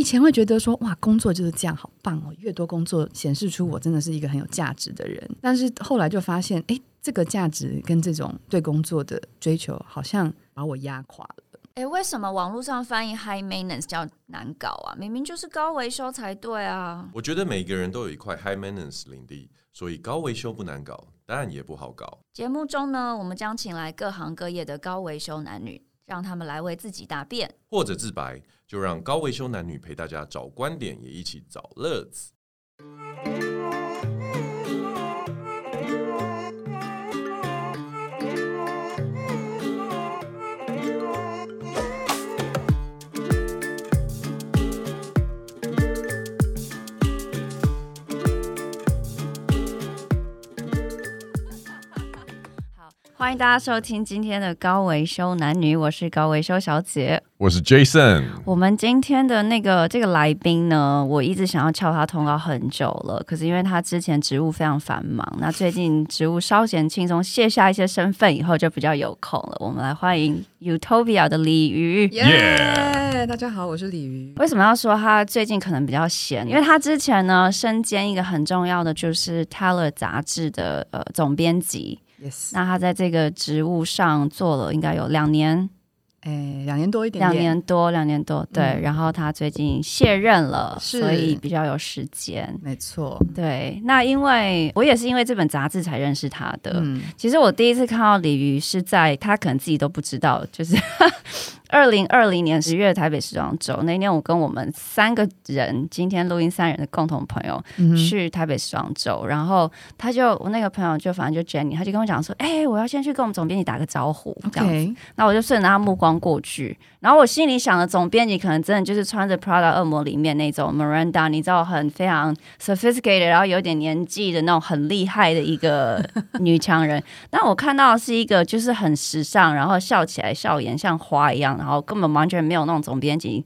以前会觉得说哇，工作就是这样，好棒哦！越多工作显示出我真的是一个很有价值的人。但是后来就发现，哎，这个价值跟这种对工作的追求，好像把我压垮了。哎，为什么网络上翻译 high maintenance 叫难搞啊？明明就是高维修才对啊！我觉得每个人都有一块 high maintenance 领地，所以高维修不难搞，当然也不好搞。节目中呢，我们将请来各行各业的高维修男女，让他们来为自己答辩，或者自白，就让高维修男女陪大家找观点，也一起找乐子。欢迎大家收听今天的高维修男女，我是高维修小姐，我是 Jason。我们今天的那个这个来宾呢，我一直想要敲他通告很久了，可是因为他之前职务非常繁忙，那最近职务稍显轻松，卸下一些身份以后就比较有空了。我们来欢迎 Utopia 的鲤鱼，耶！Yeah! 大家好，我是鲤鱼。为什么要说他最近可能比较闲？因为他之前呢，身兼一个很重要的就是 Teller 杂志的呃总编辑。Yes. 那他在这个职务上做了应该有两年，诶，两年多一点点，两年多，两年多，对。嗯、然后他最近卸任了，所以比较有时间。没错，对。那因为我也是因为这本杂志才认识他的。嗯，其实我第一次看到鲤鱼是在他可能自己都不知道，就是。二零二零年十月台北时装周那年，我跟我们三个人，今天录音三人的共同朋友去台北时装周，然后他就我那个朋友就反正就 Jenny，他就跟我讲说，哎、欸，我要先去跟我们总编辑打个招呼，这样子。那我就顺着他目光过去，然后我心里想的总编辑可能真的就是穿着 Prada 恶魔里面那种 Miranda，你知道很非常 sophisticated，然后有点年纪的那种很厉害的一个 女强人。但我看到的是一个就是很时尚，然后笑起来笑颜像花一样。然后根本完全没有那种总编辑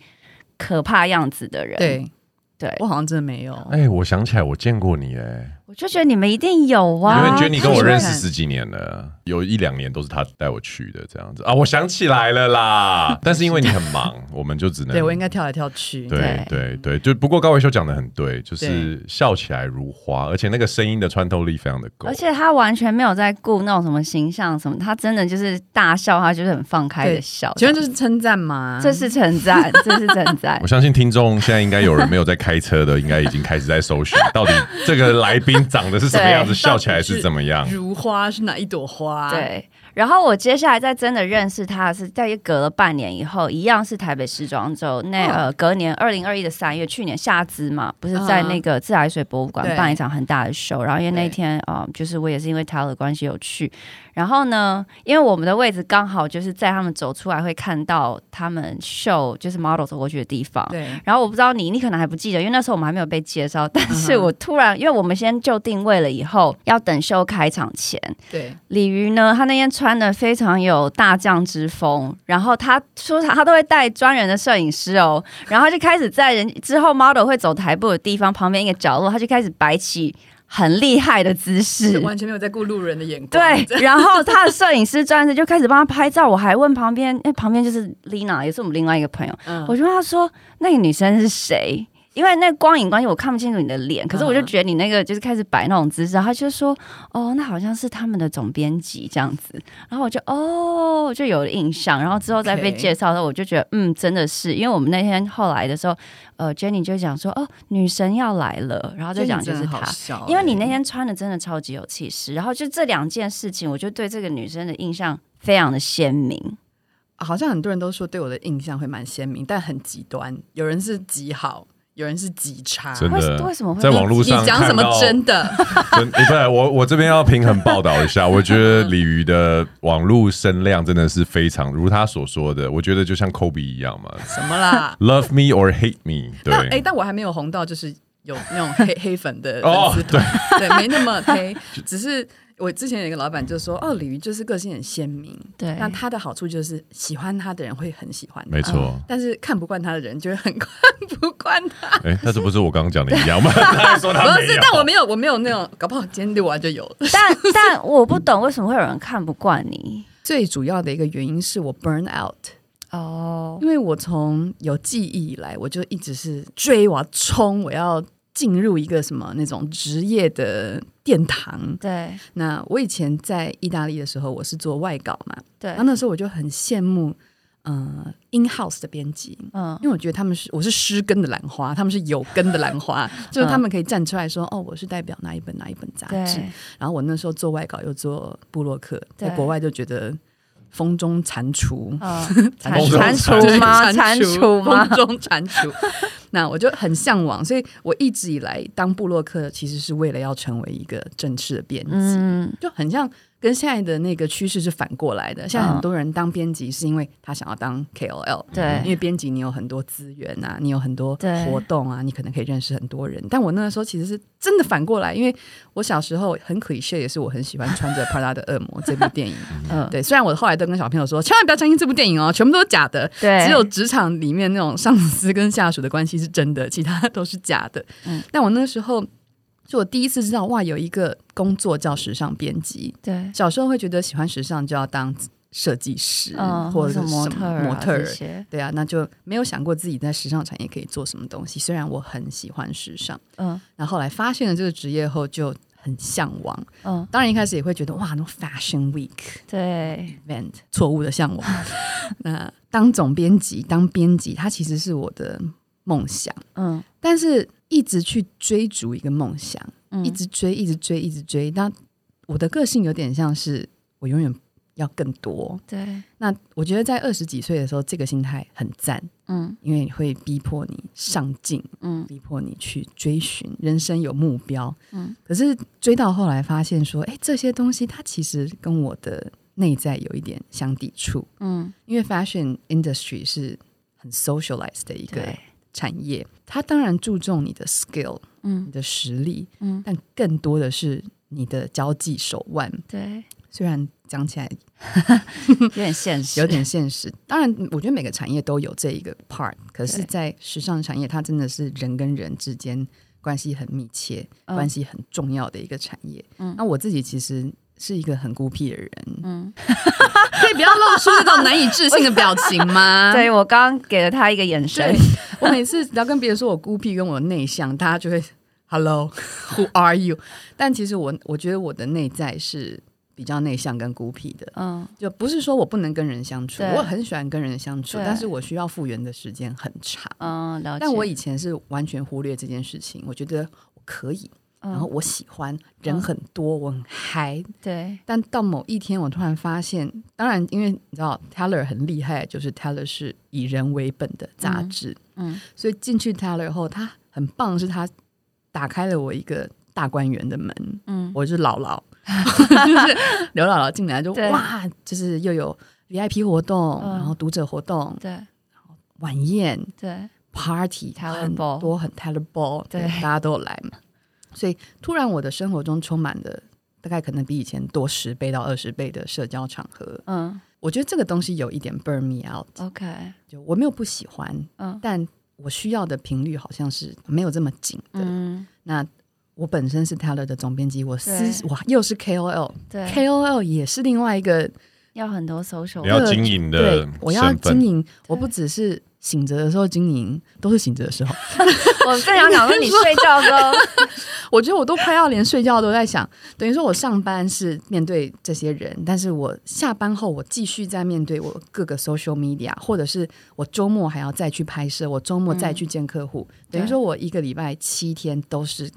可怕样子的人，对，对我好像真的没有。哎，我想起来，我见过你哎。我就觉得你们一定有啊，因为觉得你跟我认识十几年了，有一两年都是他带我去的这样子啊。我想起来了啦，但是因为你很忙，我们就只能对我应该跳来跳去。对对对，就不过高维修讲的很对，就是笑起来如花，而且那个声音的穿透力非常的够，而且他完全没有在顾那种什么形象什么，他真的就是大笑，他就是很放开的笑。请问这是称赞吗？这是称赞，这是称赞。我相信听众现在应该有人没有在开车的，应该已经开始在搜寻到底这个来宾。长得是什么样子？笑起来是怎么样？如花是哪一朵花？对。然后我接下来再真的认识他是在隔了半年以后，一样是台北时装周。那呃，隔年二零二一的三月，去年夏之嘛，不是在那个自来水博物馆办一场很大的秀。然后因为那天啊、呃，就是我也是因为他的关系有去。然后呢，因为我们的位置刚好就是在他们走出来会看到他们秀，就是 model 走过去的地方。对。然后我不知道你，你可能还不记得，因为那时候我们还没有被介绍。但是我突然，因为我们先就定位了，以后要等秀开场前。对。鲤鱼呢，他那天穿的非常有大将之风，然后他说他他都会带专人的摄影师哦，然后就开始在人之后 model 会走台步的地方旁边一个角落，他就开始摆起。很厉害的姿势，完全没有在顾路人的眼光。对，然后他的摄影师专业就开始帮他拍照。我还问旁边，哎，旁边就是 Lina，也是我们另外一个朋友。嗯，我就问他说，那个女生是谁？因为那光影关系，我看不清楚你的脸，可是我就觉得你那个就是开始摆那种姿势，他就说哦，那好像是他们的总编辑这样子，然后我就哦就有了印象，然后之后再被介绍的时候，我就觉得嗯，真的是，因为我们那天后来的时候，呃，Jenny 就讲说哦，女神要来了，然后就讲就是她，欸、因为你那天穿的真的超级有气势，然后就这两件事情，我就对这个女生的印象非常的鲜明，好像很多人都说对我的印象会蛮鲜明，但很极端，有人是极好。有人是极差，真的？为什么会在网络上？你讲什么真的？真不是我，我这边要平衡报道一下。我觉得鲤鱼的网络声量真的是非常，如他所说的，我觉得就像 Kobe 一样嘛。什么啦？Love me or hate me？对，哎、欸，但我还没有红到，就是有那种黑黑粉的粉丝团，哦、对，对，没那么黑，只是。我之前有一个老板就说：“哦，鲤鱼就是个性很鲜明，对，那他的好处就是喜欢他的人会很喜欢他，没错、嗯。但是看不惯他的人就会很 看不惯他。哎，那这不是我刚刚讲的一样吗？他 说他不是，但我没有，我没有那种，搞不好今天录完就有了。但但我不懂为什么会有人看不惯你。最主要的一个原因是我 burn out。”哦，因为我从有记忆以来，我就一直是追，我要冲，我要进入一个什么那种职业的殿堂。对，那我以前在意大利的时候，我是做外稿嘛，对，然后那时候我就很羡慕。嗯，in house 的编辑，嗯，因为我觉得他们是我是失根的兰花，他们是有根的兰花，就是他们可以站出来说，哦，我是代表哪一本哪一本杂志。然后我那时候做外稿又做布洛克，在国外就觉得风中蟾蜍，蟾蟾蜍吗？蟾蜍吗？风中蟾蜍。那我就很向往，所以我一直以来当布洛克，其实是为了要成为一个正式的编辑，就很像。跟现在的那个趋势是反过来的。现在很多人当编辑是因为他想要当 KOL，对，因为编辑你有很多资源啊，你有很多活动啊，你可能可以认识很多人。但我那个时候其实是真的反过来，因为我小时候很 cliché，也是我很喜欢穿着 Prada 的恶魔这部电影。嗯，对。虽然我后来都跟小朋友说，千万不要相信这部电影哦，全部都是假的。对，只有职场里面那种上司跟下属的关系是真的，其他都是假的。嗯，但我那个时候。就我第一次知道哇，有一个工作叫时尚编辑。对，小时候会觉得喜欢时尚就要当设计师，嗯、或者是模特儿、模特儿。对啊，那就没有想过自己在时尚产业可以做什么东西。虽然我很喜欢时尚，嗯，那后来发现了这个职业后就很向往。嗯，当然一开始也会觉得哇，那种 Fashion Week 对 event 错误的向往。那当总编辑、当编辑，它其实是我的梦想。嗯，但是。一直去追逐一个梦想，嗯、一直追，一直追，一直追。那我的个性有点像是我永远要更多。对，那我觉得在二十几岁的时候，这个心态很赞。嗯，因为会逼迫你上进，嗯，逼迫你去追寻人生有目标。嗯，可是追到后来发现说，哎，这些东西它其实跟我的内在有一点相抵触。嗯，因为 fashion industry 是很 socialized 的一个。产业，它当然注重你的 skill，嗯，你的实力，嗯，但更多的是你的交际手腕。对，虽然讲起来 有点现实，有点现实。当然，我觉得每个产业都有这一个 part，可是，在时尚产业，它真的是人跟人之间关系很密切、嗯、关系很重要的一个产业。嗯，那我自己其实。是一个很孤僻的人，嗯，可以不要露出那种难以置信的表情吗？对，我刚刚给了他一个眼神，我每次只要跟别人说我孤僻跟我内向，大家就会 Hello，Who are you？但其实我我觉得我的内在是比较内向跟孤僻的，嗯，就不是说我不能跟人相处，我很喜欢跟人相处，但是我需要复原的时间很长，嗯，但我以前是完全忽略这件事情，我觉得我可以。然后我喜欢人很多，我很嗨。对，但到某一天，我突然发现，当然，因为你知道，Tatler 很厉害，就是 Tatler 是以人为本的杂志。嗯，所以进去 Tatler 后，他很棒，是他打开了我一个大观园的门。嗯，我是姥姥，就是刘姥姥进来就哇，就是又有 VIP 活动，然后读者活动，对，然后晚宴，对，Party，很多很 Ball，对，大家都有来嘛。所以，突然我的生活中充满了大概可能比以前多十倍到二十倍的社交场合。嗯，我觉得这个东西有一点 burn me out。OK，就我没有不喜欢，嗯，但我需要的频率好像是没有这么紧的。嗯，那我本身是 Tatler 的总编辑，我是哇，又是 KOL，对，KOL 也是另外一个要很多 social，你要经营的，对，我要经营，我不只是。醒着的时候经营，都是醒着的时候。我正想讲说，你睡觉的时候，我觉得我都快要连睡觉都在想。等于说我上班是面对这些人，但是我下班后我继续在面对我各个 social media，或者是我周末还要再去拍摄，我周末再去见客户。嗯、等于说我一个礼拜七天都是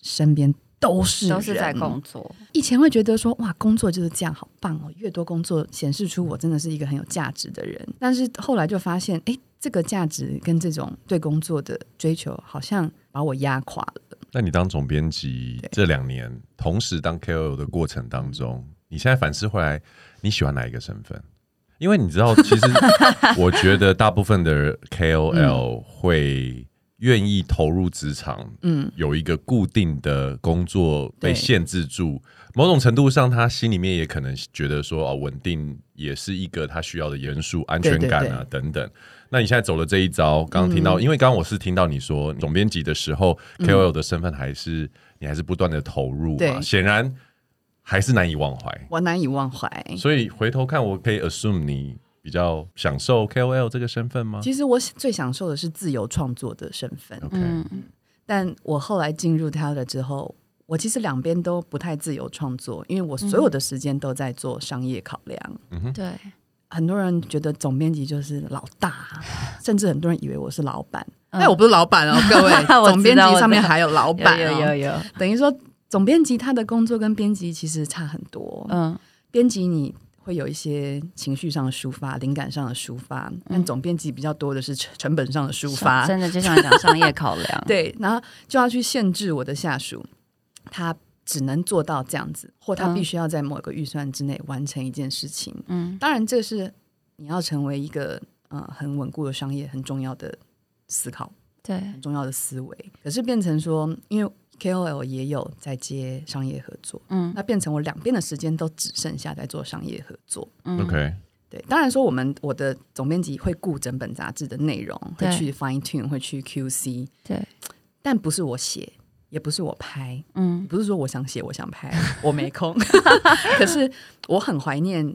身边。都是都是在工作。以前会觉得说哇，工作就是这样，好棒哦！越多工作，显示出我真的是一个很有价值的人。但是后来就发现，哎，这个价值跟这种对工作的追求，好像把我压垮了。那你当总编辑这两年，同时当 KOL 的过程当中，你现在反思回来，你喜欢哪一个身份？因为你知道，其实我觉得大部分的 KOL 会。愿意投入职场，嗯，有一个固定的工作被限制住，某种程度上，他心里面也可能觉得说，哦，稳定也是一个他需要的元素，安全感啊，对对对等等。那你现在走了这一招，刚刚听到，嗯、因为刚刚我是听到你说总编辑的时候、嗯、KOL 的身份还是你还是不断的投入嘛，显然还是难以忘怀，我难以忘怀。所以回头看，我可以 assume 你。比较享受 KOL 这个身份吗？其实我最享受的是自由创作的身份。OK，但我后来进入 Teller 之后，我其实两边都不太自由创作，因为我所有的时间都在做商业考量。嗯哼，对。很多人觉得总编辑就是老大，甚至很多人以为我是老板。哎、嗯，我不是老板哦，各位，总编辑上面还有老板、哦，有有有，有。等于说，总编辑他的工作跟编辑其实差很多。嗯，编辑你会有一些情绪上的抒发、灵感上的抒发，但总编辑比较多的是成成本上的抒发。真的就像讲 商业考量，对，然后就要去限制我的下属，他。只能做到这样子，或他必须要在某个预算之内完成一件事情。嗯，当然这是你要成为一个呃很稳固的商业很重要的思考，对，很重要的思维。可是变成说，因为 KOL 也有在接商业合作，嗯，那变成我两边的时间都只剩下在做商业合作。嗯，OK，对，当然说我们我的总编辑会顾整本杂志的内容，会去 fine tune，会去 QC，对，但不是我写。也不是我拍，嗯，不是说我想写，我想拍，我没空。可是我很怀念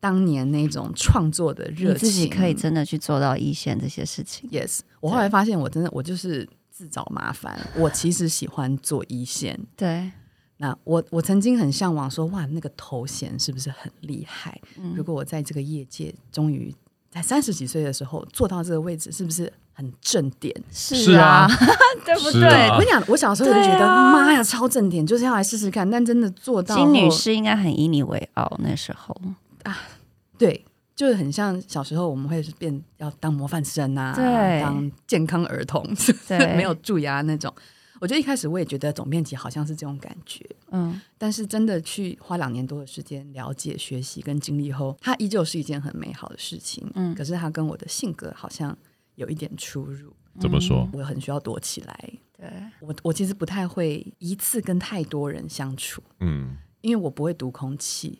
当年那种创作的热情，自己可以真的去做到一线这些事情。Yes，我后来发现，我真的我就是自找麻烦。我其实喜欢做一线。对，那我我曾经很向往说，哇，那个头衔是不是很厉害？嗯，如果我在这个业界，终于在三十几岁的时候做到这个位置，是不是？很正点，是啊，对不对？啊、我跟你讲，我小时候就觉得，妈、啊、呀，超正点，就是要来试试看。但真的做到，金女士应该很以你为傲。那时候啊，对，就是很像小时候我们会变要当模范生啊，对，当健康儿童，对，没有蛀牙那种。我觉得一开始我也觉得总编辑好像是这种感觉，嗯，但是真的去花两年多的时间了解、学习跟经历后，它依旧是一件很美好的事情。嗯，可是它跟我的性格好像。有一点出入，怎么说？我很需要躲起来。对，我，我其实不太会一次跟太多人相处。嗯，因为我不会读空气。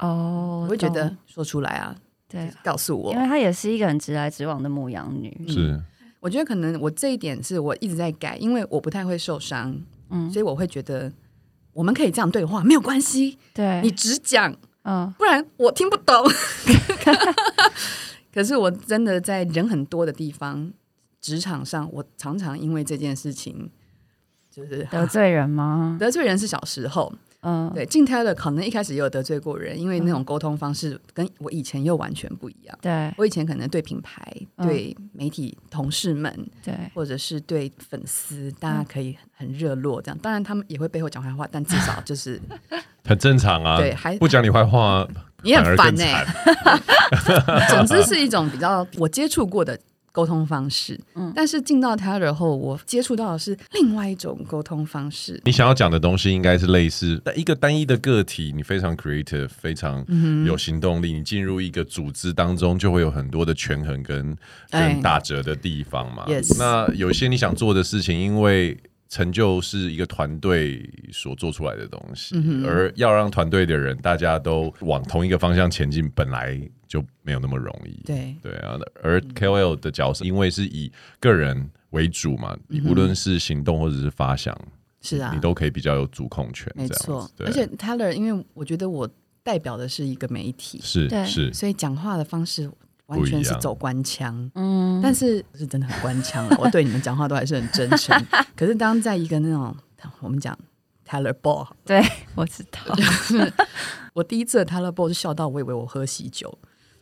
哦，我会觉得说出来啊，对，告诉我，因为她也是一个很直来直往的牧羊女。是，我觉得可能我这一点是我一直在改，因为我不太会受伤。嗯，所以我会觉得我们可以这样对话，没有关系。对，你只讲，嗯，不然我听不懂。可是我真的在人很多的地方，职场上，我常常因为这件事情，就是得罪人吗？得罪人是小时候，嗯，对，进 Taylor 可能一开始也有得罪过人，因为那种沟通方式跟我以前又完全不一样。对，我以前可能对品牌、对媒体同事们，对，或者是对粉丝，大家可以很热络这样。当然他们也会背后讲坏话，但至少就是 很正常啊。对，还不讲你坏话。你很烦呢、欸，总之是一种比较我接触过的沟通方式。嗯，但是进到 Teller 后，我接触到的是另外一种沟通方式。你想要讲的东西应该是类似，但一个单一的个体，你非常 creative，非常有行动力。嗯、你进入一个组织当中，就会有很多的权衡跟跟打折的地方嘛。Yes，那有一些你想做的事情，因为成就是一个团队所做出来的东西，嗯、而要让团队的人大家都往同一个方向前进，本来就没有那么容易。对。对啊，而 KOL 的角色，因为是以个人为主嘛，无论是行动或者是发想，是啊，你都可以比较有主控权。没错，而且 Teller，因为我觉得我代表的是一个媒体，是是，所以讲话的方式。完全是走官腔，嗯，但是是真的很官腔。我对你们讲话都还是很真诚。可是当在一个那种我们讲 Teller Ball，对我知道，就 是我第一次的 Teller Ball 就笑到我以为我喝喜酒，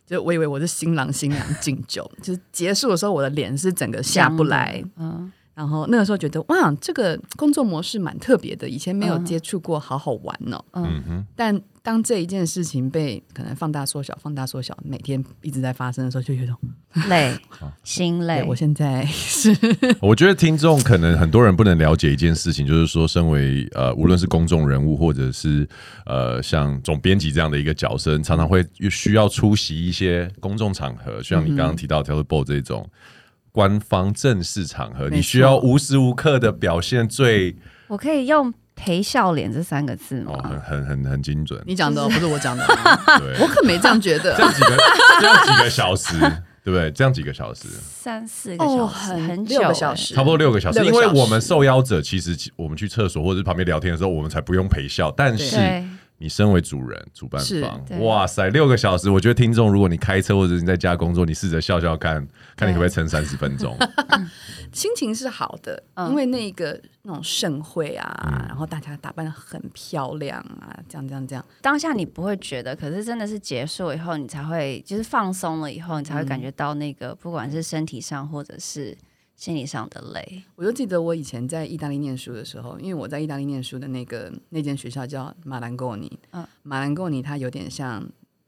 就我以为我是新郎新娘敬酒，就是结束的时候我的脸是整个下不来，嗯。然后那个时候觉得哇，这个工作模式蛮特别的，以前没有接触过，好好玩哦。嗯哼。但当这一件事情被可能放大缩小、放大缩小，每天一直在发生的时候，就有种 累、心累。我现在是，我觉得听众可能很多人不能了解一件事情，就是说，身为呃，无论是公众人物，或者是呃，像总编辑这样的一个角色，常常会需要出席一些公众场合，像你刚刚提到 Teller Ball 这种。官方正式场合，你需要无时无刻的表现最……我可以用陪笑脸这三个字吗？哦、很很很很精准。你讲的不是我讲的，我可没这样觉得。这样几个，这样几个小时，对不对？这样几个小时，三四个小时，哦、很很久，六个小时，差不多六个小时。因为我们受邀者，其实我们去厕所或者是旁边聊天的时候，我们才不用陪笑，但是。你身为主人、主办方，哇塞，六个小时，我觉得听众，如果你开车或者你在家工作，你试着笑笑看，看你可不可以撑三十分钟。心情是好的，因为那个那种盛会啊，嗯、然后大家打扮的很漂亮啊，这样这样这样。当下你不会觉得，可是真的是结束以后，你才会就是放松了以后，你才会感觉到那个，嗯、不管是身体上或者是。心理上的累，我就记得我以前在意大利念书的时候，因为我在意大利念书的那个那间学校叫马兰戈尼，嗯，马兰戈尼它有点像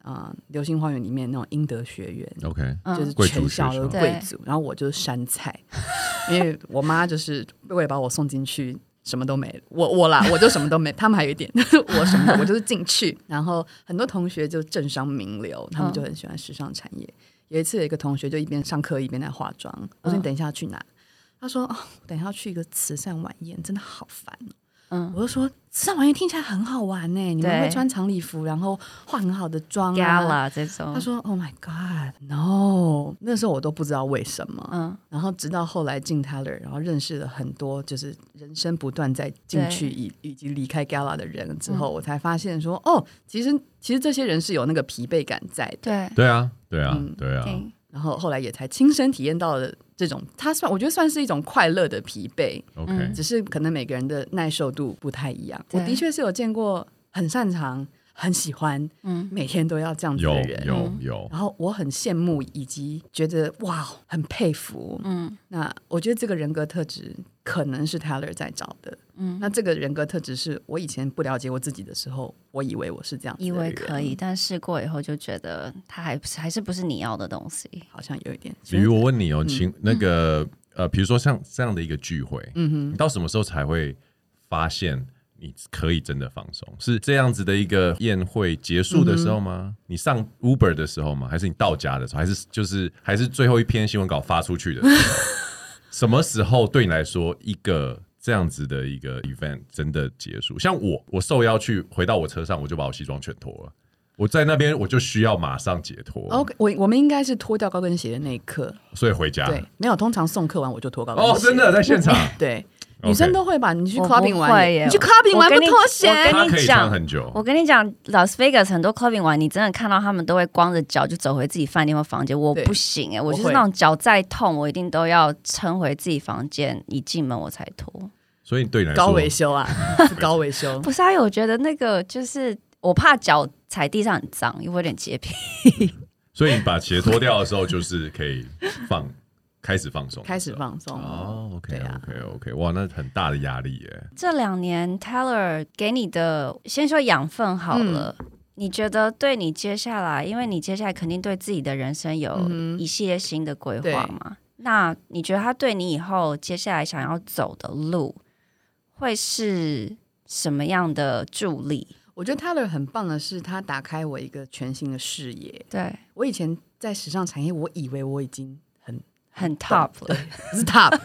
啊、呃《流星花园》里面那种英德学院，OK，就是全校的贵族，然后我就是山菜，因为我妈就是为了把我送进去，什么都没，我我啦，我就什么都没，他们还有一点，我什么，我就是进去，然后很多同学就政商名流，他们就很喜欢时尚产业。嗯有一次，有一个同学就一边上课一边在化妆。我说：“你等一下去哪？”嗯、他说：“哦，等一下去一个慈善晚宴，真的好烦哦。”嗯，我就说慈善晚宴听起来很好玩呢，你们会穿长礼服，然后化很好的妆啊。这种。他说：“Oh my God, no！” 那时候我都不知道为什么。嗯，然后直到后来进 Teller，然后认识了很多就是人生不断在进去以以及离开 Gala 的人之后，我才发现说：“哦，其实其实这些人是有那个疲惫感在的。”对，对啊，对啊，对啊。然后后来也才亲身体验到了这种，他算我觉得算是一种快乐的疲惫。OK，只是可能每个人的耐受度不太一样。我的确是有见过很擅长、很喜欢，嗯，每天都要这样子的人，有有有。然后我很羡慕，以及觉得哇，很佩服。嗯，那我觉得这个人格特质可能是 Teller 在找的。嗯，那这个人格特质是我以前不了解我自己的时候，我以为我是这样，以为可以，但试过以后就觉得他还还是不是你要的东西，好像有一点。比如我问你哦，请、嗯、那个呃，比如说像这样的一个聚会，嗯哼，你到什么时候才会发现你可以真的放松？是这样子的一个宴会结束的时候吗？嗯、你上 Uber 的时候吗？还是你到家的时候？还是就是还是最后一篇新闻稿发出去的时候？什么时候对你来说一个？这样子的一个 event 真的结束，像我，我受邀去回到我车上，我就把我西装全脱了。我在那边，我就需要马上解脱。OK，我我们应该是脱掉高跟鞋的那一刻，所以回家。对，没有，通常送客完我就脱高跟鞋。哦，真的在现场。对，女生都会吧？你去 clubbing 玩，你去 clubbing 玩不脱鞋？我跟你讲很久。我跟你讲，Las Vegas 很多 clubbing 玩，你真的看到他们都会光着脚就走回自己饭店或房间。我不行哎，我就是那种脚再痛，我一定都要撑回自己房间，一进门我才脱。所以对你来说高维修啊，是高维修。不是啊，我觉得那个就是我怕脚踩地上很脏，因为我有点洁癖。所以你把鞋脱掉的时候，就是可以放，开始放松，开始放松。哦，OK，OK，OK，哇，那很大的压力耶。这两年 Teller 给你的，先说养分好了，嗯、你觉得对你接下来，因为你接下来肯定对自己的人生有一系列新的规划嘛？嗯、那你觉得他对你以后接下来想要走的路？会是什么样的助力？我觉得 Taylor 很棒的是，他打开我一个全新的视野。对，我以前在时尚产业，我以为我已经很很 top 了，是 top，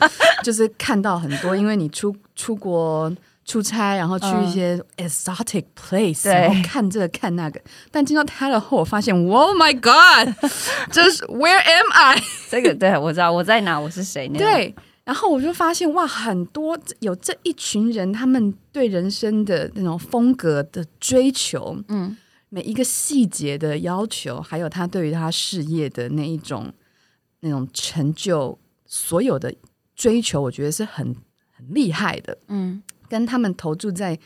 就是看到很多，因为你出出国出差，然后去一些 exotic place，、嗯、然后看这个看那个。但进到 Teller 后，我发现，Oh my God，这是 Where am I？这个对我知道我在哪，我是谁？对。然后我就发现哇，很多有这一群人，他们对人生的那种风格的追求，嗯，每一个细节的要求，还有他对于他事业的那一种那种成就，所有的追求，我觉得是很很厉害的，嗯，跟他们投注在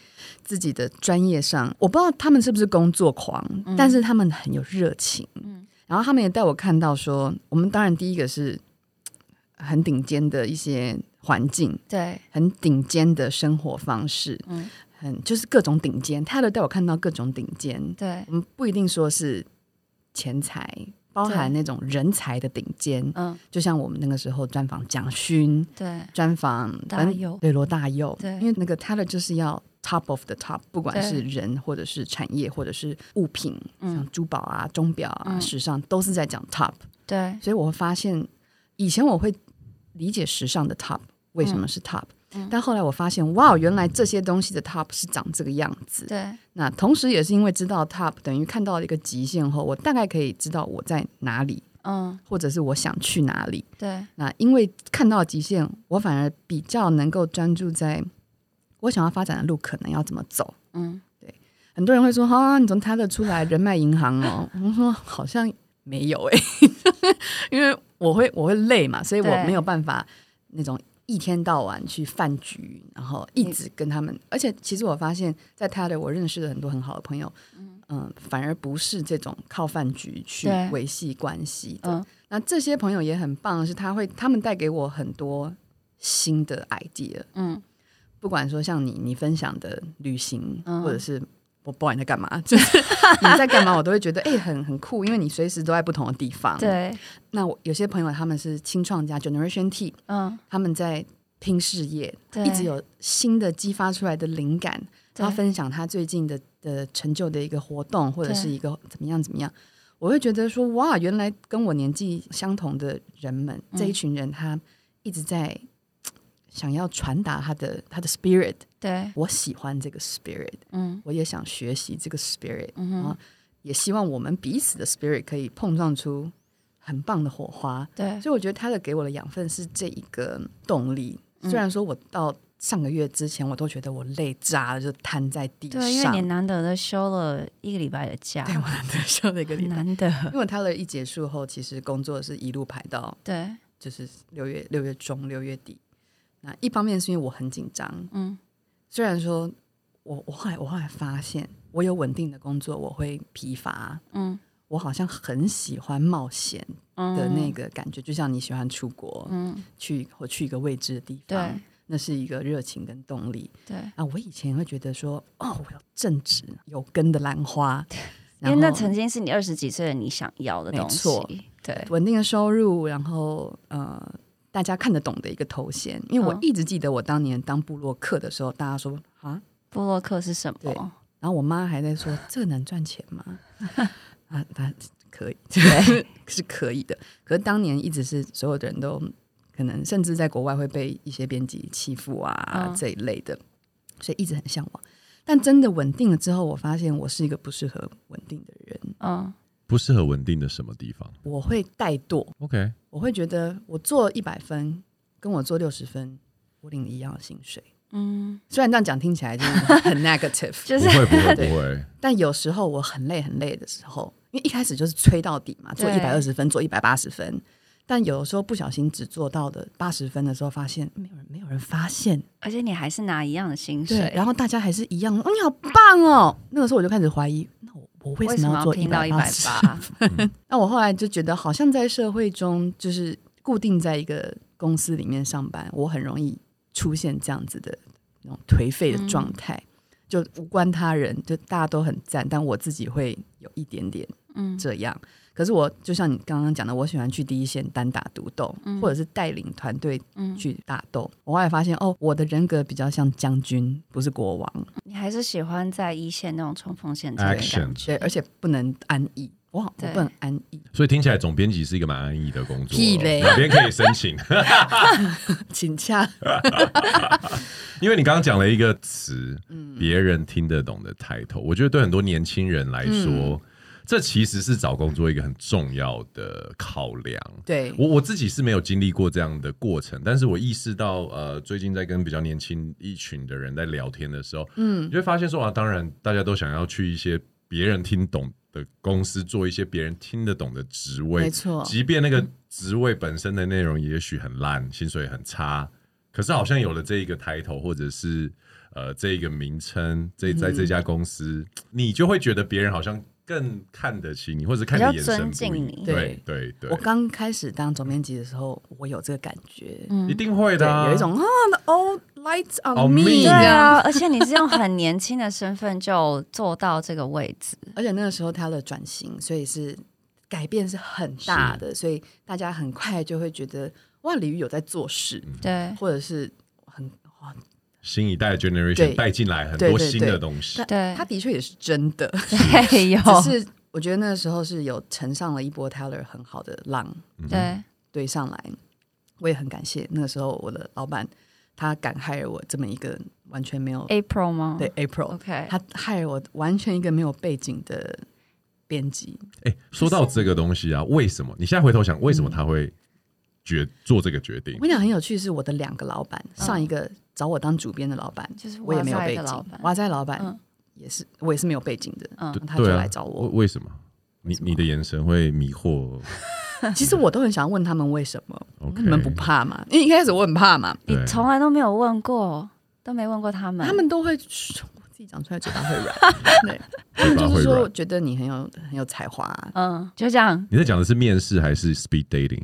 自己的专业上，我不知道他们是不是工作狂，嗯，但是他们很有热情，嗯，然后他们也带我看到说，我们当然第一个是。很顶尖的一些环境，对，很顶尖的生活方式，嗯，很就是各种顶尖。他都带我看到各种顶尖，对，我们不一定说是钱财，包含那种人才的顶尖，嗯，就像我们那个时候专访蒋勋，对，专访大佑，对罗大佑，对，因为那个 Teller 就是要 top of the top，不管是人或者是产业或者是物品，像珠宝啊、钟表啊、时尚都是在讲 top，对，所以我会发现以前我会。理解时尚的 top 为什么是 top，嗯，但后来我发现，哇，原来这些东西的 top 是长这个样子。对，那同时也是因为知道 top 等于看到了一个极限后，我大概可以知道我在哪里，嗯，或者是我想去哪里。对，那因为看到极限，我反而比较能够专注在我想要发展的路可能要怎么走。嗯，对，很多人会说：“哈、啊，你从他的出来人脉银行哦。”我说：“好像没有哎、欸，因为我会我会累嘛，所以我没有办法那种一天到晚去饭局，然后一直跟他们。而且其实我发现，在他的我认识了很多很好的朋友，嗯，反而不是这种靠饭局去维系关系的。嗯、那这些朋友也很棒，是他会他们带给我很多新的 idea。嗯，不管说像你你分享的旅行，嗯、或者是我不管你在干嘛，就是 你在干嘛，我都会觉得哎、欸、很很酷，因为你随时都在不同的地方。对，那我有些朋友他们是青创家 Generation T，嗯，他们在拼事业，一直有新的激发出来的灵感。他分享他最近的的成就的一个活动，或者是一个怎么样怎么样，我会觉得说哇，原来跟我年纪相同的人们，嗯、这一群人，他一直在想要传达他的他的 spirit。对，我喜欢这个 spirit，嗯，我也想学习这个 spirit，嗯哼，也希望我们彼此的 spirit 可以碰撞出很棒的火花。对，所以我觉得他的给我的养分是这一个动力。虽然说我到。上个月之前，我都觉得我累炸了，就瘫在地上。对，因为你难得的休了一个礼拜的假。对，我难得休了一个礼拜。难得，因为他的一结束后，其实工作是一路排到对，就是六月六月中六月底。那一方面是因为我很紧张，嗯，虽然说我我后来我后来发现，我有稳定的工作，我会疲乏，嗯，我好像很喜欢冒险的那个感觉，嗯、就像你喜欢出国，嗯，去或去一个未知的地方，对。那是一个热情跟动力。对。啊，我以前会觉得说，哦，我要正直有根的兰花，因为那曾经是你二十几岁的你想要的东西。没错，对，稳定的收入，然后呃，大家看得懂的一个头衔。因为我一直记得我当年当布洛克的时候，大家说啊，布洛克是什么？对，然后我妈还在说，这能赚钱吗？啊，他可以，对，是可以的。可是当年一直是所有的人都。可能甚至在国外会被一些编辑欺负啊、嗯、这一类的，所以一直很向往。但真的稳定了之后，我发现我是一个不适合稳定的人。嗯，不适合稳定的什么地方？我会怠惰。OK，我会觉得我做一百分，跟我做六十分，我领一样的薪水。嗯，虽然这样讲听起来就是很 negative，就是不会不会不会。但有时候我很累很累的时候，因为一开始就是吹到底嘛，做一百二十分，做一百八十分。但有的时候不小心只做到的八十分的时候，发现没有人，没有人发现，而且你还是拿一样的薪水，然后大家还是一样，哦，你好棒哦！那个时候我就开始怀疑，那我我为什么要做一百八十分？那我后来就觉得，好像在社会中，就是固定在一个公司里面上班，我很容易出现这样子的那种颓废的状态，嗯、就无关他人，就大家都很赞，但我自己会有一点点嗯这样。嗯可是我就像你刚刚讲的，我喜欢去第一线单打独斗，嗯、或者是带领团队去打斗。嗯、我后来发现，哦，我的人格比较像将军，不是国王。你还是喜欢在一线那种冲锋陷阵的感觉对，而且不能安逸。哇，我不很安逸。所以听起来总编辑是一个蛮安逸的工作。屁嘞，哪边可以申请？请假。因为你刚刚讲了一个词，别人听得懂的 title，我觉得对很多年轻人来说。嗯这其实是找工作一个很重要的考量。对，我我自己是没有经历过这样的过程，但是我意识到，呃，最近在跟比较年轻一群的人在聊天的时候，嗯，你会发现说啊，当然大家都想要去一些别人听懂的公司，做一些别人听得懂的职位，没错。即便那个职位本身的内容也许很烂，薪水很差，可是好像有了这一个 title 或者是呃这一个名称，这在这家公司，嗯、你就会觉得别人好像。更看得起你，或者看你眼神不一样，尊敬你。对对对。我刚开始当总编辑的时候，我有这个感觉，嗯、一定会的、啊，有一种啊，all lights on me。对啊，而且你是用很年轻的身份就做到这个位置，而且那个时候他的转型，所以是改变是很大的，所以大家很快就会觉得哇，李玉有在做事，对、嗯，或者是。新一代的 generation 带进来很多新的东西，对，他的确也是真的。只是我觉得那个时候是有乘上了一波 Teller 很好的浪，对，对上来，我也很感谢那个时候我的老板，他敢 hire 我这么一个完全没有 April 吗？对，April，OK，他 hire 我完全一个没有背景的编辑。哎，说到这个东西啊，为什么？你现在回头想，为什么他会决做这个决定？我跟你讲很有趣，是我的两个老板，上一个。找我当主编的老板，就是我也没有背景。哇塞，老板也是我也是没有背景的，嗯，他就来找我。为什么？你你的眼神会迷惑？其实我都很想问他们为什么？你们不怕吗？因为一开始我很怕嘛。你从来都没有问过，都没问过他们，他们都会说我自己讲出来嘴巴会软，对，他们就是说觉得你很有很有才华，嗯，就这样。你在讲的是面试还是 speed dating？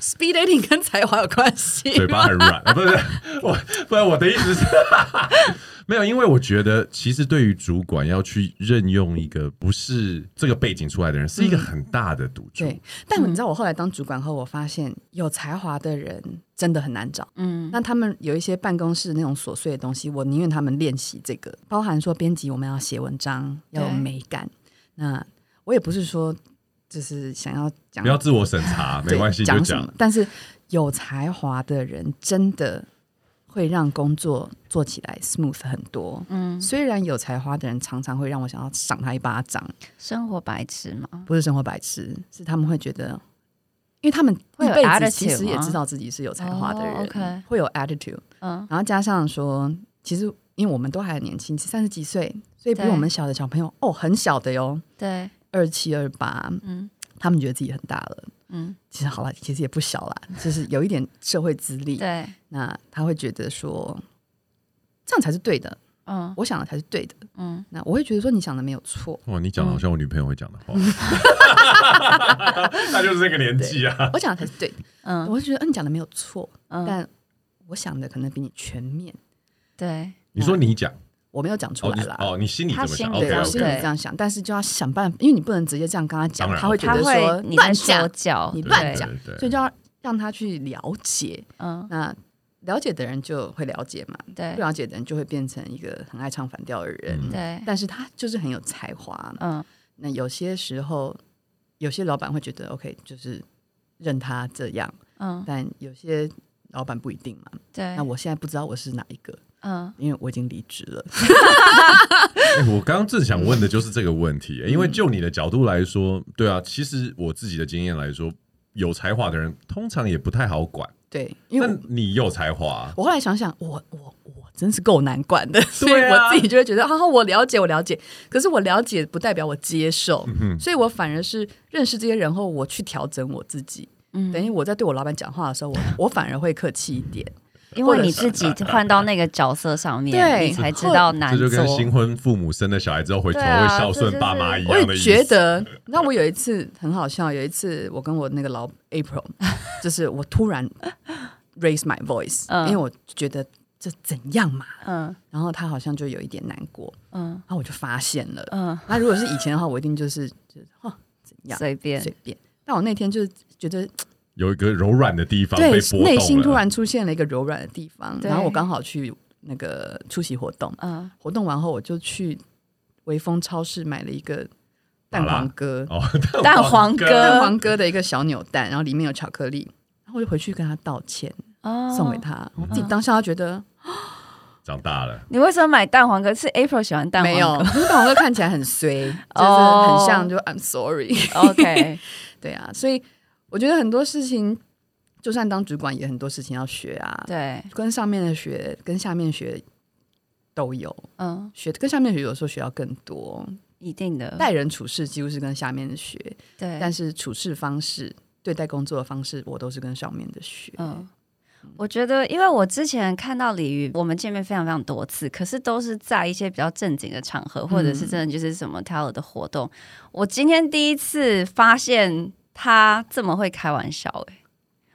Speed dating 跟才华有关系？嘴巴很软，不是我，不然我的意思是，没有，因为我觉得其实对于主管要去任用一个不是这个背景出来的人，是一个很大的赌注。对，但你知道，我后来当主管后，我发现有才华的人真的很难找。嗯，那他们有一些办公室那种琐碎的东西，我宁愿他们练习这个，包含说编辑我们要写文章要有美感。那我也不是说。就是想要讲，不要自我审查，没关系，讲什么。但是有才华的人真的会让工作做起来 smooth 很多。嗯，虽然有才华的人常常会让我想要赏他一巴掌。生活白痴吗？不是生活白痴，是他们会觉得，因为他们一辈子其实也知道自己是有才华的人，会有 attitude，会有 attitude。嗯，然后加上说，其实因为我们都还很年轻，三十几岁，所以比我们小的小朋友哦，很小的哟。对。二七二八，嗯，他们觉得自己很大了，嗯，其实好了，其实也不小了，就是有一点社会资历，对，那他会觉得说这样才是对的，嗯，我想的才是对的，嗯，那我会觉得说你想的没有错，哇，你讲的好像我女朋友会讲的话，那就是这个年纪啊，我讲的才是对的，嗯，我会觉得嗯，你讲的没有错，嗯。但我想的可能比你全面，对，你说你讲。我没有讲出来啦。哦，你心里怎么想？对，我心里这样想，但是就要想办法，因为你不能直接这样跟他讲，他会觉得说乱讲，你乱讲，所以就要让他去了解。嗯，那了解的人就会了解嘛，对，不了解的人就会变成一个很爱唱反调的人。对，但是他就是很有才华。嗯，那有些时候，有些老板会觉得 OK，就是任他这样。嗯，但有些老板不一定嘛。对，那我现在不知道我是哪一个。嗯，因为我已经离职了。欸、我刚刚正想问的就是这个问题，欸，因为就你的角度来说，对啊，其实我自己的经验来说，有才华的人通常也不太好管。对，因为你有才华，我后来想想，我我我真是够难管的，所以我自己就会觉得，好好，我了解，我了解。可是我了解不代表我接受，嗯、所以我反而是认识这些人后，我去调整我自己。嗯，等于我在对我老板讲话的时候，我我反而会客气一点。因为你自己换到那个角色上面，你才知道难做。这就跟新婚父母生了小孩之后回头会孝顺爸妈一样的意思。我也觉得，那我有一次很好笑，有一次我跟我那个老 April，就是我突然 raise my voice，因为我觉得这怎样嘛，嗯，然后他好像就有一点难过，嗯，然后我就发现了，嗯，那如果是以前的话，我一定就是就是哦怎样随便随便，但我那天就是觉得。有一个柔软的地方，对，内心突然出现了一个柔软的地方，然后我刚好去那个出席活动，嗯，活动完后我就去微风超市买了一个蛋黄哥，哦，蛋黄哥，蛋黄哥。的一个小扭蛋，然后里面有巧克力，然后我就回去跟他道歉，哦，送给他，我自己当下觉得长大了。你为什么买蛋黄哥？是 April 喜欢蛋黄哥？没有，因为蛋黄哥看起来很衰，就是很像就 I'm sorry，OK，对啊，所以。我觉得很多事情，就算当主管，也很多事情要学啊。对，跟上面的学，跟下面学都有。嗯，学跟下面学，有时候学到更多。一定的，待人处事几乎是跟下面的学。对，但是处事方式、对待工作的方式，我都是跟上面的学。嗯，我觉得，因为我之前看到李瑜，我们见面非常非常多次，可是都是在一些比较正经的场合，或者是真的就是什么 Teller 的活动。嗯、我今天第一次发现。他这么会开玩笑哎、欸！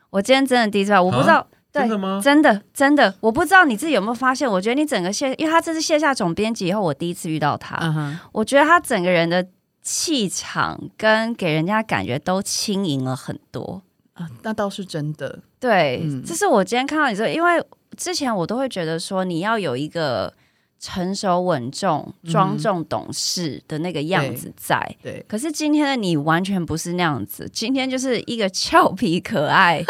我今天真的第一次，我不知道，真的吗？真的真的，我不知道你自己有没有发现？我觉得你整个线，因为他这是线下总编辑以后，我第一次遇到他。Uh huh. 我觉得他整个人的气场跟给人家感觉都轻盈了很多啊，uh, 那倒是真的。对，嗯、这是我今天看到你说，因为之前我都会觉得说你要有一个。成熟稳重、庄重懂事的那个样子在，嗯、对。对，可是今天的你完全不是那样子，今天就是一个俏皮可爱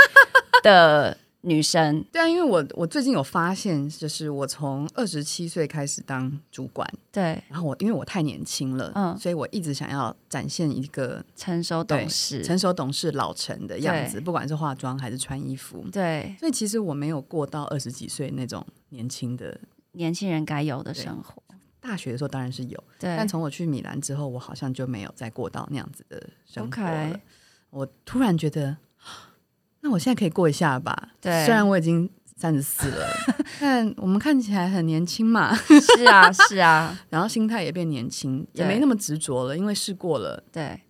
的女生。对啊，因为我我最近有发现，就是我从二十七岁开始当主管，对。然后我因为我太年轻了，嗯，所以我一直想要展现一个成熟懂事、成熟懂事、老成的样子，不管是化妆还是穿衣服，对。所以其实我没有过到二十几岁那种年轻的。年轻人该有的生活。大学的时候当然是有，对。但从我去米兰之后，我好像就没有再过到那样子的生活了。我突然觉得，那我现在可以过一下吧。对，虽然我已经三十四了，但我们看起来很年轻嘛。是啊，是啊。然后心态也变年轻，也没那么执着了，因为试过了。对。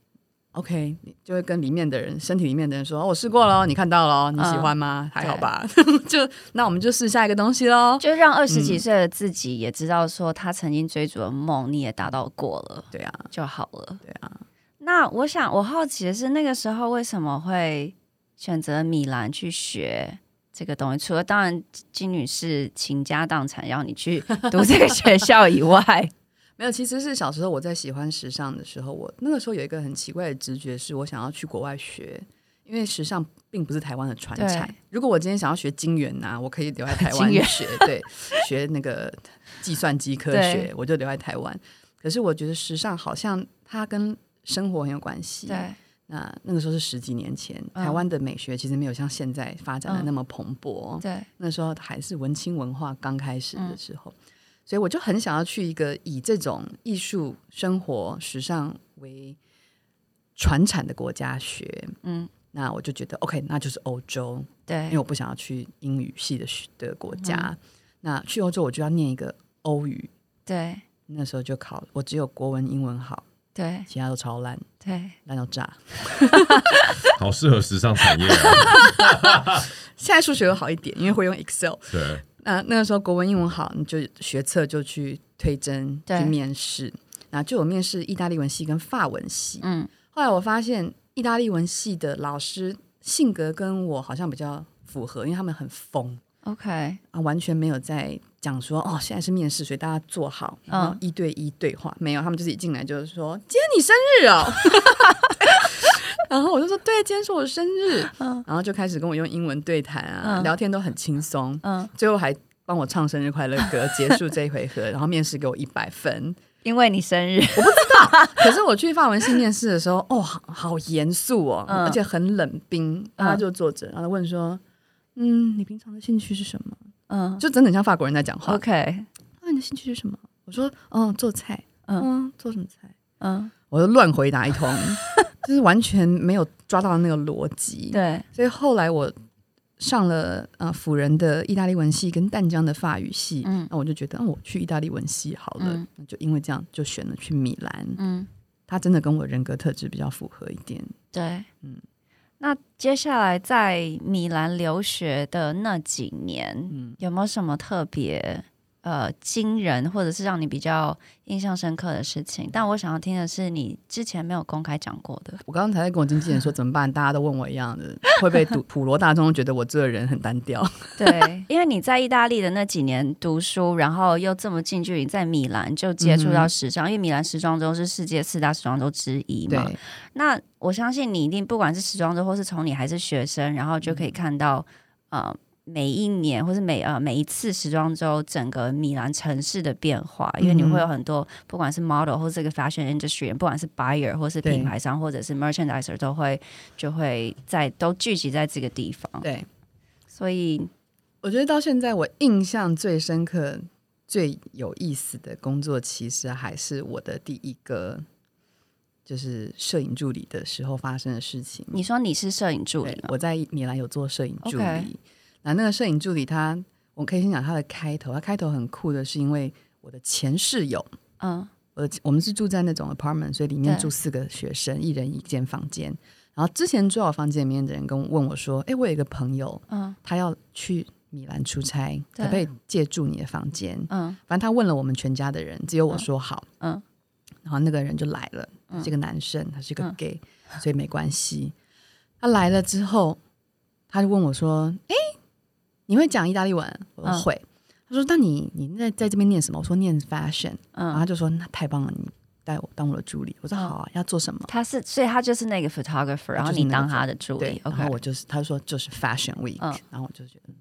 OK，就会跟里面的人、身体里面的人说：“哦、我试过了，你看到了，你喜欢吗？嗯、还好吧？就那我们就试下一个东西喽。就让二十几岁的自己也知道，说他曾经追逐的梦，你也达到过了。对啊，就好了。对啊。那我想，我好奇的是，那个时候为什么会选择米兰去学这个东西？除了当然金女士倾家荡产要你去读这个学校以外。没有，其实是小时候我在喜欢时尚的时候，我那个时候有一个很奇怪的直觉，是我想要去国外学，因为时尚并不是台湾的传产。如果我今天想要学金源呐，我可以留在台湾学，对，学那个计算机科学，我就留在台湾。可是我觉得时尚好像它跟生活很有关系。对，那那个时候是十几年前，台湾的美学其实没有像现在发展的那么蓬勃。对，那时候还是文青文化刚开始的时候。所以我就很想要去一个以这种艺术、生活、时尚为传产的国家学，嗯，那我就觉得 OK，那就是欧洲，对，因为我不想要去英语系的的国家，嗯、那去欧洲我就要念一个欧语，对，那时候就考，我只有国文、英文好，对，其他都超烂，对，烂到炸，好适合时尚产业啊！现在数学又好一点，因为会用 Excel，对。那那个时候国文英文好，你就学测就去推甄去面试，然后就有面试意大利文系跟法文系。嗯，后来我发现意大利文系的老师性格跟我好像比较符合，因为他们很疯。OK 啊，完全没有在讲说哦，现在是面试，所以大家坐好，然后一对一对话。嗯、没有，他们就是一进来就是说今天你生日哦。然后我就说对，今天是我生日，嗯，然后就开始跟我用英文对谈啊，嗯、聊天都很轻松，嗯，最后还帮我唱生日快乐歌，结束这一回合，然后面试给我一百分，因为你生日，我不知道，可是我去法文系面试的时候，哦，好严肃哦，嗯、而且很冷冰，他就坐着，然后问说，嗯，你平常的兴趣是什么？嗯，就真的像法国人在讲话，OK，那你的兴趣是什么？我说，嗯，做菜，嗯，嗯，做什么菜？嗯，我就乱回答一通。就是完全没有抓到那个逻辑，对，所以后来我上了呃辅仁的意大利文系跟淡江的法语系，嗯，那我就觉得，我去意大利文系好了，嗯、就因为这样就选了去米兰，嗯，他真的跟我人格特质比较符合一点，对，嗯，那接下来在米兰留学的那几年，嗯，有没有什么特别？呃，惊人或者是让你比较印象深刻的事情，但我想要听的是你之前没有公开讲过的。我刚才在跟我经纪人说怎么办，大家都问我一样的，会被普普罗大众觉得我这个人很单调。对，因为你在意大利的那几年读书，然后又这么近距离在米兰就接触到时尚，嗯、因为米兰时装周是世界四大时装周之一嘛。那我相信你一定不管是时装周，或是从你还是学生，然后就可以看到，嗯、呃。每一年或是每呃每一次时装周，整个米兰城市的变化，因为你会有很多不管是 model 或是这个 fashion industry，不管是 buyer 或是品牌商或者是 merchandiser 都会就会在都聚集在这个地方。对，所以我觉得到现在我印象最深刻、最有意思的工作，其实还是我的第一个就是摄影助理的时候发生的事情。你说你是摄影助理？我在米兰有做摄影助理。Okay. 那那个摄影助理他，我可以先讲他的开头。他开头很酷的是，因为我的前室友，嗯，我的我们是住在那种 apartment，所以里面住四个学生，一人一间房间。然后之前住我房间里面的人跟我问我说：“哎，我有一个朋友，嗯，他要去米兰出差，对可不可以借住你的房间？”嗯，反正他问了我们全家的人，只有我说好，嗯，嗯然后那个人就来了，嗯、是个男生，他是个 gay，、嗯、所以没关系。他来了之后，他就问我说：“哎。”你会讲意大利文？我说会。嗯、他说：“那你你在在这边念什么？”我说：“念 fashion。”嗯，然后他就说：“那太棒了，你带我当我的助理。”我说：“好啊，嗯、要做什么？”他是，所以他就是那个 photographer，然后你当他的助理。然后我就是，他就说就是 fashion week，、嗯、然后我就觉得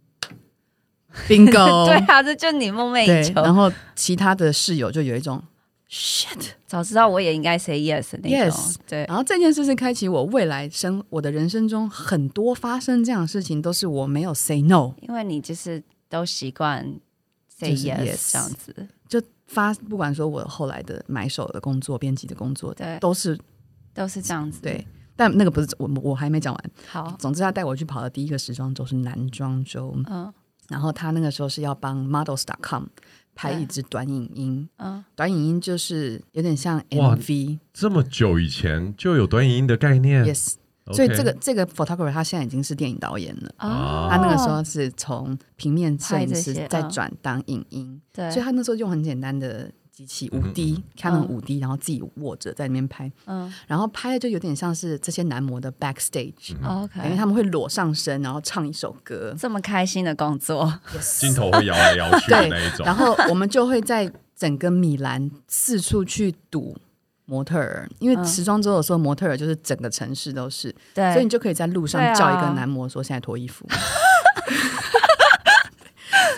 bingo。对啊，这就你梦寐以求。然后其他的室友就有一种 shit，早知道我也应该 say yes 那种。Yes，对。然后这件事是开启我未来生我的人生中很多发生这样的事情，都是我没有 say no，因为你就是。都习惯 say yes 这样子。就发不管说我后来的买手的工作、编辑的工作，对都是都是这样子。对。但那个不是我，我还没讲完。好，总之他带我去跑的第一个时装周是男装周，嗯，然后他那个时候是要帮 Models.com 拍一支短影音，嗯，短影音就是有点像 MV。这么久以前就有短影音的概念。Yes，所以这个这个 photographer 他现在已经是电影导演了。哦，他那个时候是从平面摄影师再转当影音，对，所以他那时候用很简单的机器五 D Canon 五 D，然后自己握着在那边拍，嗯。然后拍的就有点像是这些男模的 backstage，哦，OK，因为他们会裸上身，然后唱一首歌，这么开心的工作，镜头会摇来摇去的那一种。然后我们就会在整个米兰四处去堵模特儿，因为时装周的时候模特儿就是整个城市都是，对，所以你就可以在路上叫一个男模说现在脱衣服。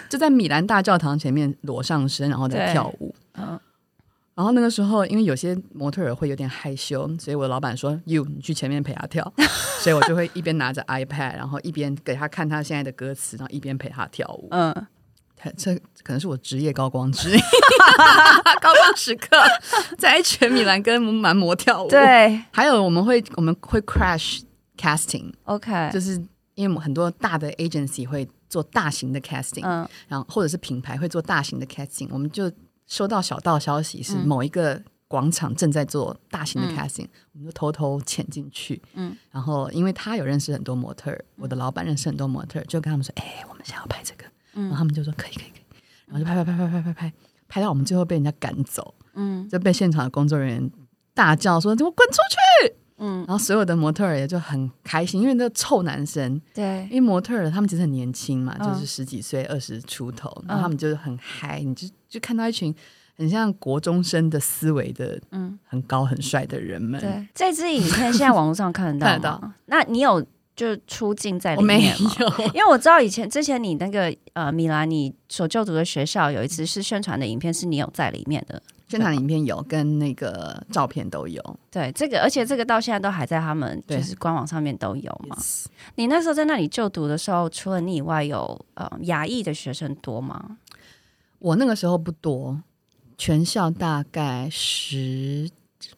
就在米兰大教堂前面裸上身，然后再跳舞。嗯然后那个时候，因为有些模特儿会有点害羞，所以我的老板说：“You，你去前面陪他跳。” 所以我就会一边拿着 iPad，然后一边给他看他现在的歌词，然后一边陪他跳舞。嗯，这可能是我职业高光之一，高光时刻，在全米兰跟蛮模跳舞。，对。还有我们会我们会 crash casting，，OK，就是因为很多大的 agency 会做大型的 casting，、嗯。然后或者是品牌会做大型的 casting，我们就收到小道消息是某一个广场正在做大型的 casting，、我们就偷偷潜进去，嗯。然后因为他有认识很多模特儿，我的老板认识很多模特儿，就跟他们说，哎、我们想要拍这个，然后他们就说可以可以可以，然后就拍拍拍拍拍拍拍，拍到我们最后被人家赶走，嗯。就被现场的工作人员大叫说：“给我滚出去！”嗯，然后所有的模特儿也就很开心，因为那个臭男生，对因为模特儿他们其实很年轻嘛，嗯就是十几岁、二十出头，然后他们就是很嗨，你就就看到一群很像国中生的思维的，嗯，很高很帅的人们。对，这支影片现在网络上看得到看得到？那你有就出镜在里我没面吗？有，因为我知道以前之前你那个呃米兰你所就读的学校有一次是宣传的影片，是你有在里面的。宣传影片有，跟那个照片都有。对，这个而且这个到现在都还在他们就是官网上面都有嘛。你那时候在那里就读的时候，除了你以外有，呃亚裔的学生多吗？我那个时候不多，全校大概十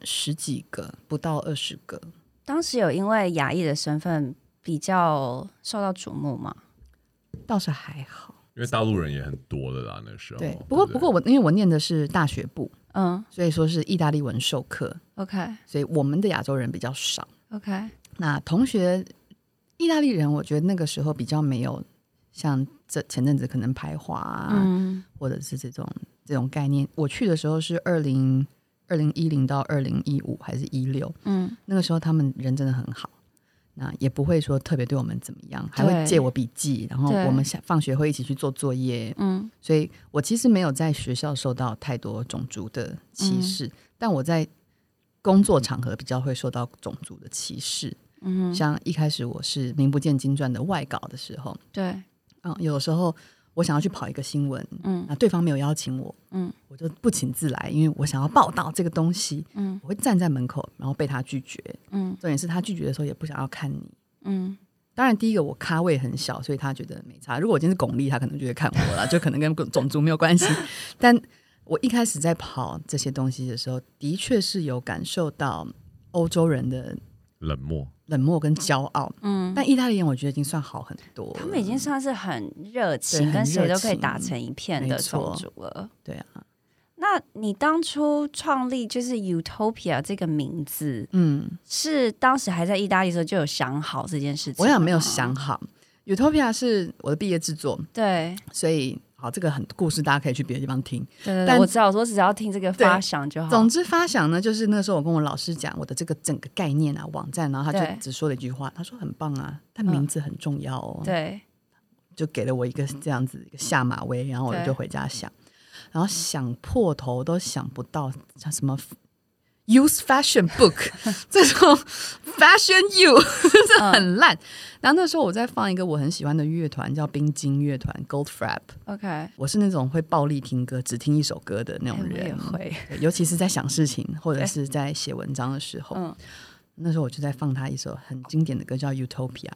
十几个，不到二十个。当时有因为亚裔的身份比较受到瞩目吗？倒是还好，因为大陆人也很多的啦，那时候。对。不过，不过我因为我念的是大学部，嗯。所以说是意大利文授课，，OK。所以我们的亚洲人比较少。OK，那同学，意大利人，我觉得那个时候比较没有像这前阵子可能排华啊，嗯。或者是这种这种概念。我去的时候是二零二零一零到二零一五还是一六，嗯。那个时候他们人真的很好。那也不会说特别对我们怎么样，还会借我笔记，然后我们下放学会一起去做作业。嗯。所以我其实没有在学校受到太多种族的歧视，嗯但我在工作场合比较会受到种族的歧视。嗯，像一开始我是名不见经传的外稿的时候，对，嗯，有时候我想要去跑一个新闻，嗯那对方没有邀请我，嗯我就不请自来，因为我想要报道这个东西，嗯我会站在门口，然后被他拒绝。嗯重点是他拒绝的时候也不想要看你。嗯当然，第一个我咖位很小，所以他觉得没差。如果我今天是巩俐，他可能就会看我了，就可能跟种族没有关系。但我一开始在跑这些东西的时候，的确是有感受到欧洲人的冷漠，冷漠跟骄傲。嗯，但意大利人我觉得已经算好很多。他们已经算是很热对情，跟谁都可以打成一片的没错种族了。对啊，那你当初创立就是 Utopia 这个名字，嗯，是当时还在意大利的时候就有想好这件事情？我想没有想。好。Utopia 是我的毕业制作，对所以好，这个很故事，大家可以去别的地方听。对对对，但我知道，我只要听这个发想就好。总之，发想呢，就是那时候我跟我老师讲我的这个整个概念啊，网站，然后他就只说了一句话，他说很棒啊，但名字很重要哦。，对，就给了我一个这样子一个下马威，然后我就回家想，然后想破头都想不到像什么 use fashion book 这种 fashion you 这很烂。然后那时候我在放一个我很喜欢的乐团叫冰晶乐团 Goldfrapp，OK，我是那种会暴力听歌，只听一首歌的那种人也人。会。尤其是在想事情或者是在写文章的时候，嗯那时候我就在放他一首很经典的歌，叫《Utopia》。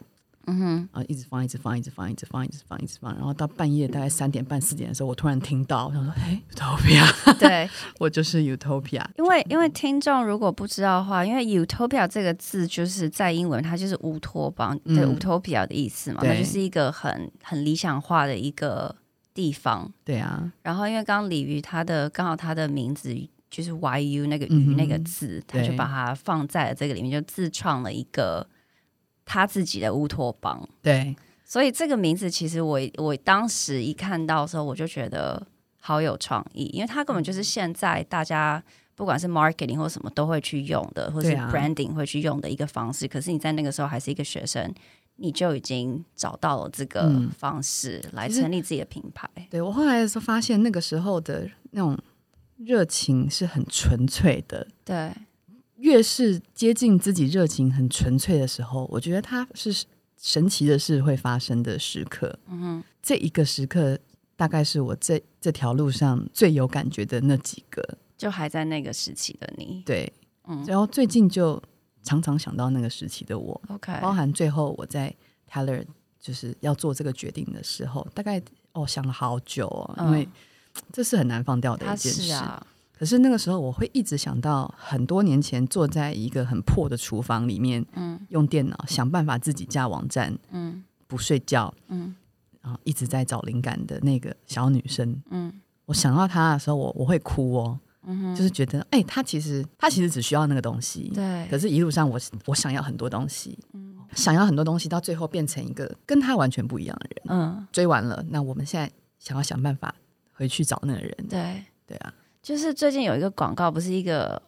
嗯哼，啊，一直放，一直放，一直放，一直放，一直放，一直放，然后到半夜大概三点半四点的时候，我突然听到，我想说，哎，Utopia，对 我就是 Utopia。因为因为听众如果不知道的话，因为 Utopia 这个字就是在英文，它就是乌托邦，对、嗯、Utopia 的意思嘛，那就是一个很很理想化的一个地方。对啊，然后因为刚刚鲤鱼他的刚好他的名字就是 YU 那个鱼那个字，嗯、他就把它放在了这个里面，就自创了一个。他自己的乌托邦，对，所以这个名字其实我我当时一看到的时候，我就觉得好有创意，因为他根本就是现在大家不管是 marketing 或什么都会去用的，或是 branding 会去用的一个方式。啊、可是你在那个时候还是一个学生，你就已经找到了这个方式来成立自己的品牌。嗯、对，我后来的时候发现，那个时候的那种热情是很纯粹的，对。越是接近自己热情很纯粹的时候，我觉得它是神奇的事会发生的时刻。嗯哼，这一个时刻大概是我这这条路上最有感觉的那几个，就还在那个时期的你。对，嗯，然后最近就常常想到那个时期的我。OK，包含最后我在 Tyler 就是要做这个决定的时候，大概哦想了好久哦，嗯，因为这是很难放掉的一件事啊。可是那个时候，我会一直想到很多年前坐在一个很破的厨房里面，嗯，用电脑想办法自己架网站，嗯，不睡觉，嗯，然后一直在找灵感的那个小女生，嗯，我想到她的时候，我我会哭哦，嗯，就是觉得，哎，她其实她其实只需要那个东西，对，可是一路上我我想要很多东西，嗯，想要很多东西，到最后变成一个跟她完全不一样的人，嗯，追完了，那我们现在想要想办法回去找那个人，对，对啊。就是最近有一个广告，不是一个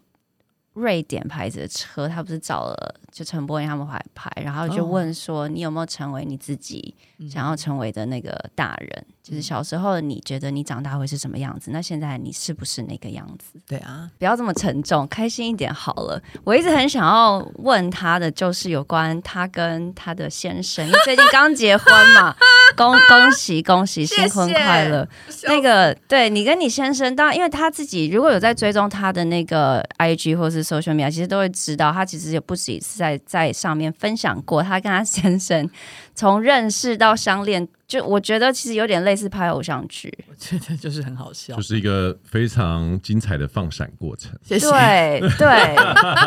瑞典牌子的车，他不是找了就陈柏霖他们来拍，然后就问说，你有没有成为你自己想要成为的那个大人？嗯、就是小时候你觉得你长大会是什么样子？那现在你是不是那个样子？对啊，不要这么沉重，开心一点好了。我一直很想要问他的，就是有关他跟他的先生，因为最近刚结婚嘛。恭恭喜恭喜，新婚快乐！谢谢那个对你跟你先生，当然因为他自己如果有在追踪他的那个 IG 或是 social media，其实都会知道，他其实也不止一次在在上面分享过他跟他先生从认识到相恋，就我觉得其实有点类似拍偶像剧，我觉得就是很好笑，就是一个非常精彩的放闪过程。谢谢。对 对，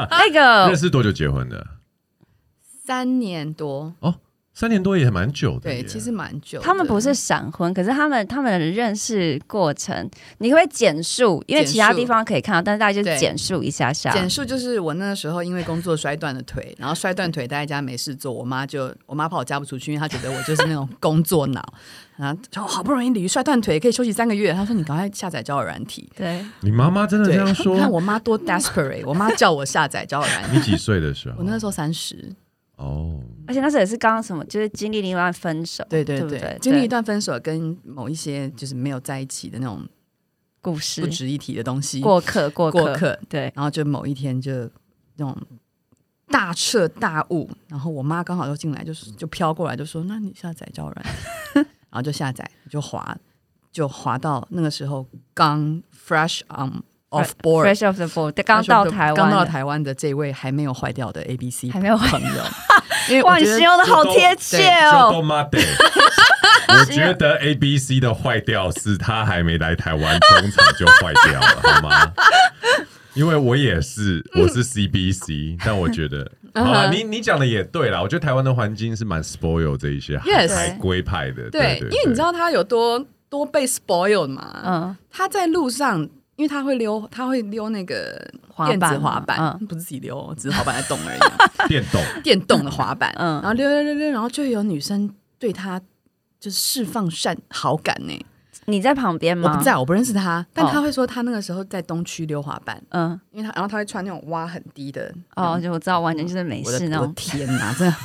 那个认识多久结婚的？三年多哦。三年多也蛮久的，对，其实蛮久。他们不是闪婚，可是他们他们的认识过程，你会简述，因为其他地方可以看到，但是大家就简述一下下。简述就是我那个时候因为工作摔断了腿，然后摔断腿待在家没事做，我妈就我妈怕我嫁不出去，因为她觉得我就是那种工作脑，然后就好不容易鲤鱼摔断腿可以休息三个月，她说你赶快下载交友软体。对，你妈妈真的这样说？你看我妈多 desperate，我妈叫我下载交友软体。你几岁的时候？我那个时候三十。哦，而且那时候也是刚刚什么，就是经历另一段分手，对对对，对对经历一段分手，跟某一些就是没有在一起的那种故事，不值一提的东西，过客过客，过客，对。然后就某一天就那种大彻大悟，然后我妈刚好又进来，就是就飘过来就说：“那你下载交友软件。” 然后就下载，就滑，就滑到那个时候刚 fresh on。Off board, fresh off the board，刚到台湾，刚到台湾的这位还没有坏掉的 A B C 还没有朋友，因为哇，你形容的好贴切哦。我觉得 A B C 的坏掉是他还没来台湾，通常就坏掉了，好吗？因为我也是，我是 C B C，但我觉得，好了，你你讲的也对啦。我觉得台湾的环境是蛮 spoil 这一些海归派的，对，因为你知道他有多多被 spoil 嘛？嗯，他在路上。因为他会溜，他会溜那个电子滑板，嗯、不是自己溜，只是滑板在动而已。电动 电动的滑板，嗯，然后溜溜溜溜，然后就有女生对他就是释放善好感呢。你在旁边吗？我不在，我不认识他，但他会说他那个时候在东区溜滑板，嗯，因为他然后他会穿那种挖很低的，哦，就我知道，完全就是美式那种。我的天哪，真的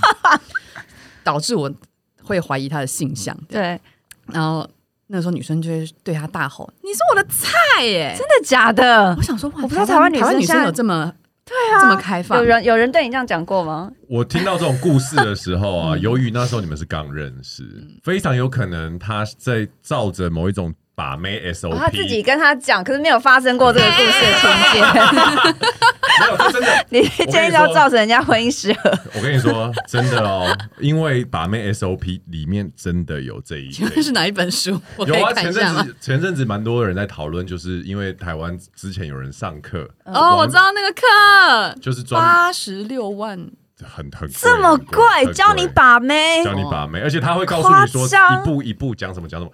导致我会怀疑他的性向。对，然后。那时候女生就会对他大吼：“你是我的菜耶！”真的假的？我想说，哇，我不知道台湾女生女生有这么对啊，这么开放。有人有人对你这样讲过吗？我听到这种故事的时候啊，由于那时候你们是刚认识，非常有可能他在照着某一种把妹 SOP，他自己跟他讲，可是没有发生过这个故事的情节。没有，真的，你建议要造成人家婚姻失和。我跟你说，真的哦，因为把妹 SOP 里面真的有这一，这是哪一本书？有啊，前阵子前阵子蛮多人在讨论，就是因为台湾之前有人上课哦，我知道那个课就是八十六万。很很这么贵，教你把妹，教你把妹，而且他会告诉你说一步一步讲什么讲什么。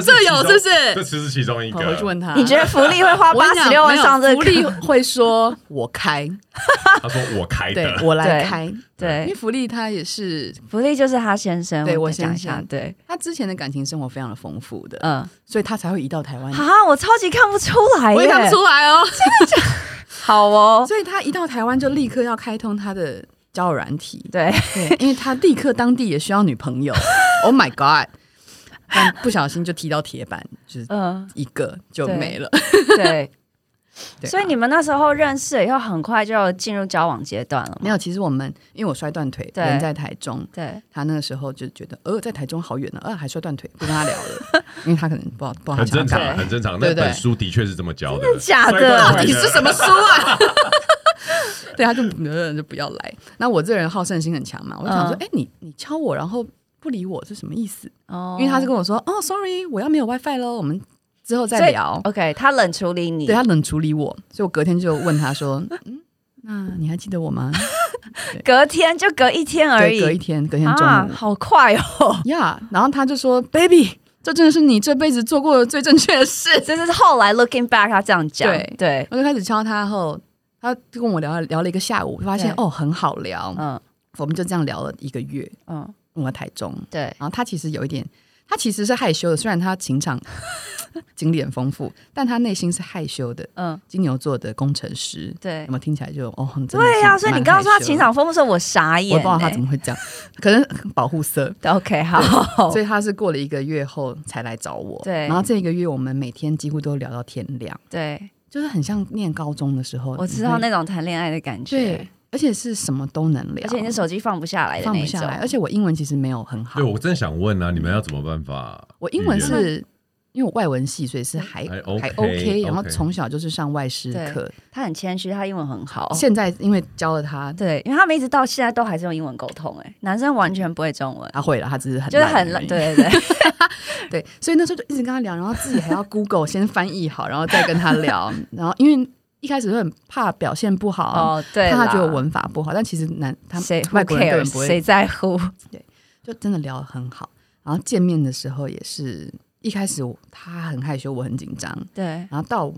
这这有是不是？这只是其中一个。我去问他，你觉得福利会花八十六万上这个？福利会说我开，他说我开的，我来开。对，因为福利他也是福利，就是他先生，对我先生，对他之前的感情生活非常的丰富的，嗯，所以他才会移到台湾。啊，我超级看不出来，我也看不出来哦，真的假？好哦，所以他一到台湾就立刻要开通他的。交友软体，对对，因为他立刻当地也需要女朋友，Oh my God！但不小心就踢到铁板，就是一个就没了。对，所以你们那时候认识了以后，很快就进入交往阶段了。没有，其实我们因为我摔断腿，人在台中，对，他那个时候就觉得，呃，在台中好远呢，呃，还摔断腿，不跟他聊了，因为他可能不好，不知道很正常，很正常。那本书的确是这么教的，假的？到底是什么书啊？对，他就呃就不要来。那我这人好胜心很强嘛，我就想说，哎、嗯，你你敲我，然后不理我是什么意思？哦，因为他是跟我说，哦，sorry，我要没有 WiFi 喽，我们之后再聊。OK，他冷处理你，对，他冷处理我，所以我隔天就问他说，嗯，那你还记得我吗？隔天就隔一天而已，隔一天，隔天中午，啊、好快哦呀。Yeah, 然后他就说，baby，这真的是你这辈子做过的最正确的事。这是后来 looking back，他这样讲，对，对我就开始敲他后。他跟我聊聊了一个下午，发现哦很好聊，嗯，我们就这样聊了一个月，嗯，我在台中，对，然后他其实有一点，他其实是害羞的，虽然他情场 经历很丰富，但他内心是害羞的，嗯，金牛座的工程师，对，有没有听起来就哦很对呀，所以你刚刚说他情场丰富的时候，我傻眼，我不知道他怎么会这样，可能保护色，OK 好，所以他是过了一个月后才来找我，对，然后这一个月我们每天几乎都聊到天亮，对。就是很像念高中的时候，我知道那种谈恋爱的感觉，对，而且是什么都能聊，而且你的手机放不下来的，放不下来，而且我英文其实没有很好。对，我真的想问啊，你们要怎么办法？我英文是因为我外文系，所以是还还 OK，然后从小就是上外师课。他很谦虚，他英文很好。现在因为教了他，对，因为他们一直到现在都还是用英文沟通。哎，男生完全不会中文，他会了，他只是很就是很对对对。对，所以那时候就一直跟他聊，然后自己还要 Google 先翻译好，然后再跟他聊，然后因为。一开始会很怕表现不好，哦，对，怕他觉得文法不好，但其实男他谁外国人根本不会，谁在乎？对，就真的聊得很好。然后见面的时候也是一开始他很害羞，我很紧张，对。然后到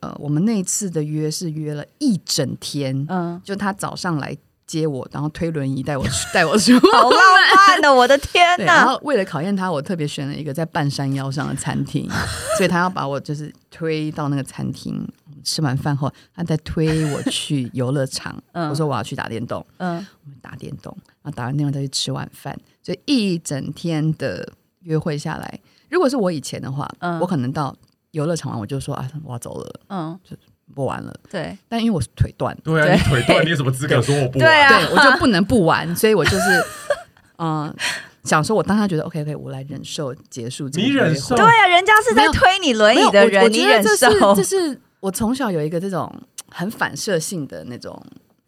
呃，我们那一次的约是约了一整天，嗯，就他早上来。接我，然后推轮椅带我去，带我去，好浪漫的，我的天呐！然后为了考验他，我特别选了一个在半山腰上的餐厅，所以他要把我就是推到那个餐厅。吃完饭后，他再推我去游乐场。嗯、我说我要去打电动，嗯，我们打电动，然后打完电动再去吃晚饭。所以一整天的约会下来，如果是我以前的话，嗯、我可能到游乐场完我就说啊，我要走了，嗯，就。不玩了，对，但因为我是腿断，对啊，你腿断，你有什么资格 说我不玩？对啊，我就不能不玩，所以我就是，嗯，想说，我当下觉得 OK OK，我来忍受结束。你忍受？对啊，人家是在推你轮椅的人，你忍受？这是我从小有一个这种 很反射性的那种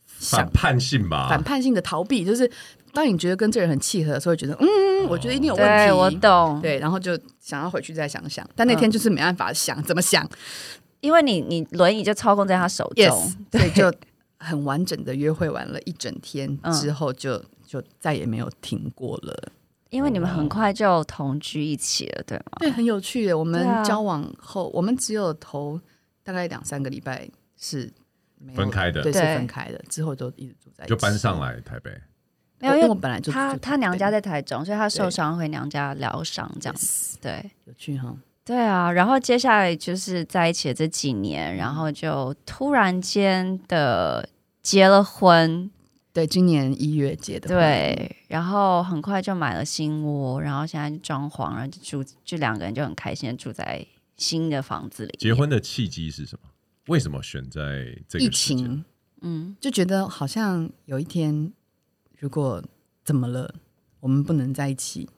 反叛性吧，反叛性的逃避，就是当你觉得跟这人很契合的时候，觉得嗯，我觉得一定有问题，我懂，对，然后就想要回去再想想，但那天就是没办法想，怎么想？因为你你轮椅就操控在他手中，yes, 对，就很完整的约会完了一整天之后就，就、嗯、就再也没有停过了。因为你们很快就同居一起了，对吗？对，很有趣的。我们交往后，啊、我们只有头大概两三个礼拜是分开的，对，是分开的。之后都一直住在一起，就搬上来台北。没有，因为我本来就他他娘家在台中，所以他受伤回娘家疗伤这样子。对，对有趣哈。对啊，然后接下来就是在一起的这几年，然后就突然间的结了婚。对，今年一月结的。对，然后很快就买了新窝，然后现在就装潢，然后就住，就两个人就很开心的住在新的房子里。结婚的契机是什么？为什么选在这个？疫情，嗯，就觉得好像有一天，如果怎么了，我们不能在一起。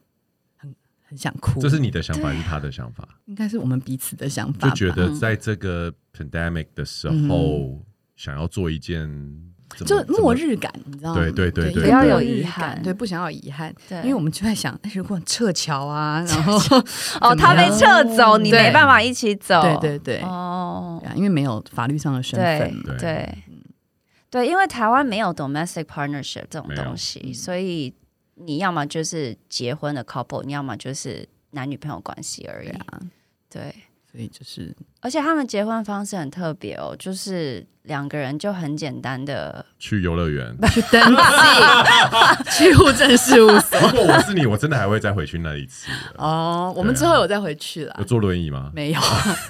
很很想哭，这是你的想法还是他的想法？应该是我们彼此的想法。就觉得在这个 pandemic 的时候，想要做一件。就末日感，你知道吗？对对对对，不要有遗憾，对，不想要遗憾。对，因为我们就在想，如果撤侨啊，然后 哦，他被撤走，你没办法一起走。对对对，哦，因为没有法律上的身份。对对对，因为台湾没有 domestic partnership 这种东西，所以你要么就是结婚的 couple，你要么就是男女朋友关系而已啊。对，所以就是，而且他们结婚方式很特别哦，就是。两个人就很简单的去游乐园去 登记，去户政事务所。如果我是你，我真的还会再回去那一次。哦，我们之后有再回去了。有坐轮椅吗？没有，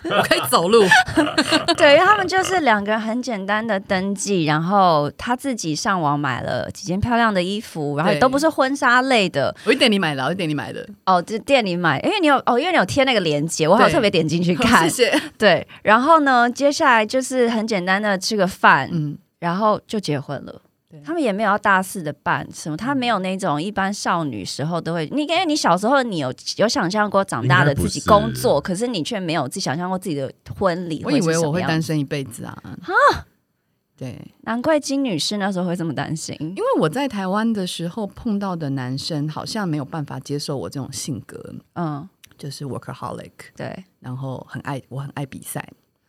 我可以走路。对，他们就是两个人很简单的登记，然后他自己上网买了几件漂亮的衣服，然后也都不是婚纱类的。我去店里买的，我去店里买的。哦，就店里买，因为你有哦，因为你有贴那个链接，我还有特别点进去看。谢谢。对，然后呢，接下来就是很简单的。吃个饭，嗯，然后就结婚了。对，他们也没有要大肆的办什么，他没有那种一般少女时候都会。你因为你小时候你有有想象过长大的自己工作，可是你却没有自己想象过自己的婚礼。我以为我会单身一辈子啊！哈，对，难怪金女士那时候会这么担心，因为我在台湾的时候碰到的男生好像没有办法接受我这种性格，嗯，就是 workaholic，对，然后很爱我很爱比赛。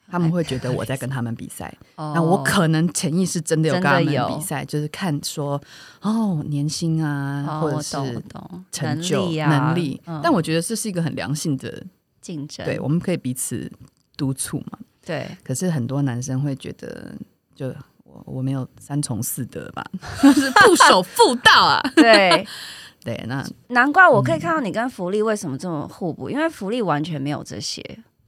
他们会觉得我在跟他们比赛，那我可能潜意识真的有跟他们比赛，就是看说哦年薪啊，或者是成就能力。但我觉得这是一个很良性的竞争，对，我们可以彼此督促嘛。对，可是很多男生会觉得，就我我没有三从四德吧，就 是不守妇道啊。对。对，那难怪我可以看到你跟福利为什么这么互补，因为福利完全没有这些。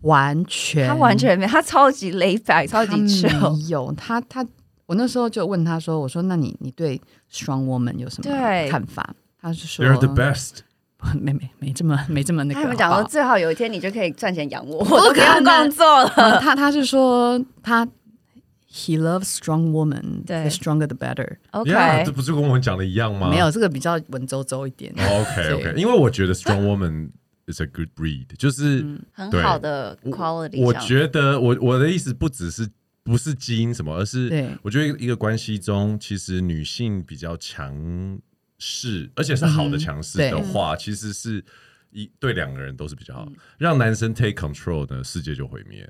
完全，他完全没，他超级 laid back，超级 chill。有他，他我那时候就问他说：“我说，那你你对 strong woman 有什么看法？”他是说：“They're the best。”没没没这么没这么那个。他们讲说，最好有一天你就可以赚钱养我，我都不用工作了。他他是说他 he loves strong woman，对，the stronger the better。OK，这不是跟我们讲的一样吗？没有，这个比较文绉绉一点。OK OK，因为我觉得 strong woman。It's a good breed，就是、嗯、很好的 quality 我。我觉得我我的意思不只是不是基因什么，而是我觉得一个关系中，其实女性比较强势，而且是好的强势的话，嗯、其实是一对两个人都是比较好。嗯、让男生 take control 呢，世界就毁灭。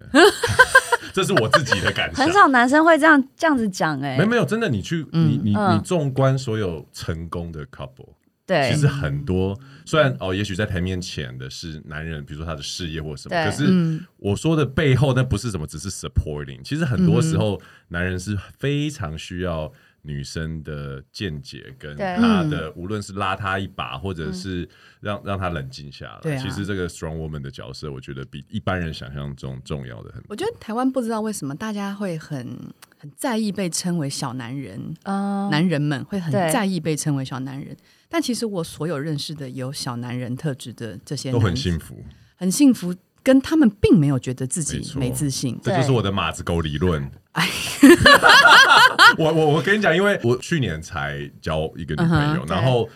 这是我自己的感受。很少男生会这样这样子讲哎、欸，没没有，真的，你去你你你纵观所有成功的 couple。对，其实很多，虽然哦，也许在台面前的是男人，比如说他的事业或什么，可是我说的背后那不是什么，只是 supporting。其实很多时候，男人是非常需要女生的见解跟他的，无论是拉他一把，或者是让让他冷静下来。其实这个 strong woman 的角色，我觉得比一般人想象中重要的很多。我觉得台湾不知道为什么大家会很很在意被称为小男人，男人们会很在意被称为小男人。但其实我所有认识的有小男人特质的这些人都很幸福，很幸福，跟他们并没有觉得自己没自信。这就是我的马子狗理论。哎，我我我跟你讲，因为我去年才交一个女朋友，然后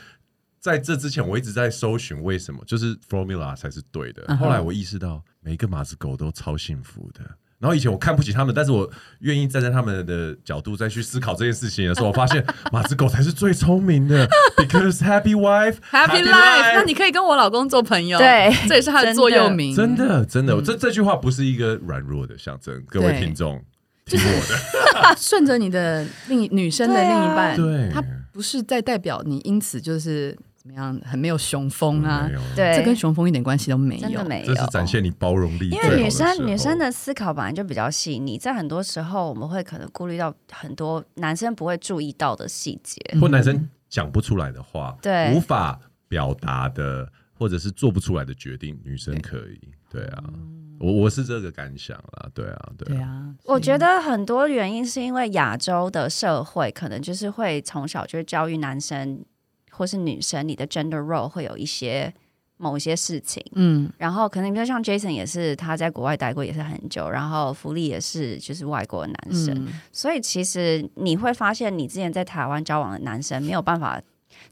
在这之前我一直在搜寻为什么，就是 formula 才是对的。后来我意识到，每一个马子狗都超幸福的。然后以前我看不起他们，但是我愿意站在他们的角度再去思考这件事情的时候，我发现 马子狗才是最聪明的，because happy wife happy life。那你可以跟我老公做朋友，对，这也是他的座右铭。真的，真的，这这句话不是一个软弱的象征，各位听众听我的，顺着你的另女生的另一半，对，他不是在代表你，因此就是。怎么样？很没有雄风啊！对，这跟雄风一点关系都没有，真的没有。这是展现你包容力。因为女生女生的思考本来就比较细腻，在很多时候我们会可能顾虑到很多男生不会注意到的细节，或男生讲不出来的话，对，无法表达的，或者是做不出来的决定，女生可以。对啊，我我是这个感想啦。对啊，对啊。我觉得很多原因是因为亚洲的社会可能就是会从小就教育男生。或是女生，你的 gender role 会有一些某一些事情，嗯，然后可能比如像 Jason 也是他在国外待过也是很久，然后福利也是就是外国的男生，嗯、所以其实你会发现你之前在台湾交往的男生没有办法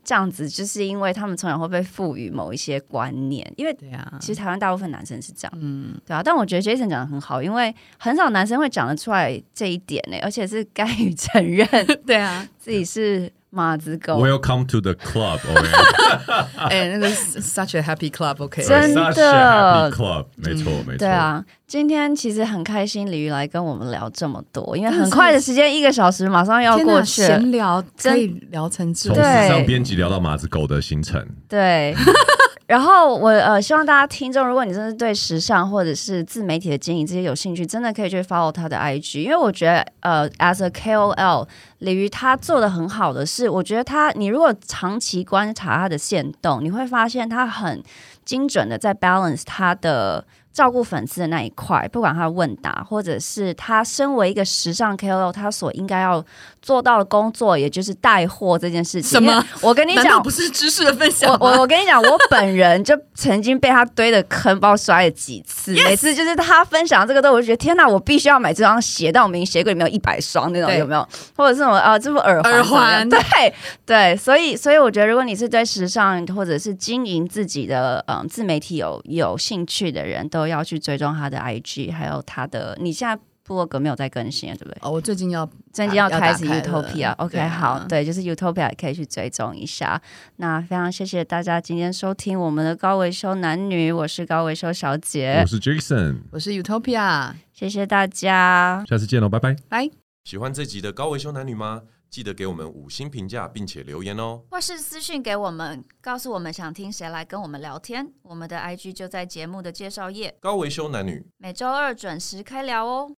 这样子，就是因为他们从小会被赋予某一些观念，因为对啊，其实台湾大部分男生是这样，嗯，对啊。但我觉得 Jason 讲的很好，因为很少男生会讲得出来这一点呢，而且是甘于 承认，对啊，自己是。马子狗，Welcome to the club。哎，那个 such a happy club，OK，真的，club，没错，没错。对啊，今天其实很开心，李玉来跟我们聊这么多，因为很快的时间，一个小时马上要过去，闲聊可以聊成这样，从时尚编辑聊到马子狗的行程，对。然后我呃希望大家听众，如果你真的对时尚或者是自媒体的经营这些有兴趣，真的可以去 follow 他的 IG，因为我觉得呃 as a KOL，鲤鱼他做的很好的是，我觉得他你如果长期观察他的限动，你会发现他很精准的在 balance 他的。照顾粉丝的那一块，不管他问答，或者是他身为一个时尚 KOL，他所应该要做到了工作，也就是带货这件事情。什么？我跟你讲，不是知识的分享。我我我跟你讲，我本人就曾经被他堆的坑，不知道摔了几次。每次就是他分享这个都，我就觉得天哪，我必须要买这双鞋，但我明明鞋柜里面有一百双那种，有没有？或者是什么啊？这副耳环？耳环？对对，所以所以我觉得，如果你是对时尚或者是经营自己的嗯自媒体有有兴趣的人，都要去追踪他的 IG，还有他的。你现在部落格没有在更新，对不对？哦，我最近要最近要开始 Utopia。OK，好，对，就是 Utopia 可以去追踪一下。那非常谢谢大家今天收听我们的高维修男女，我是高维修小姐，我是 Jason，我是 Utopia。谢谢大家，下次见喽，拜拜，拜。喜欢这集的高维修男女吗？记得给我们五星评价，并且留言哦，或是私讯给我们，告诉我们想听谁来跟我们聊天。我们的 IG 就在节目的介绍页。高维修男女，每周二准时开聊哦。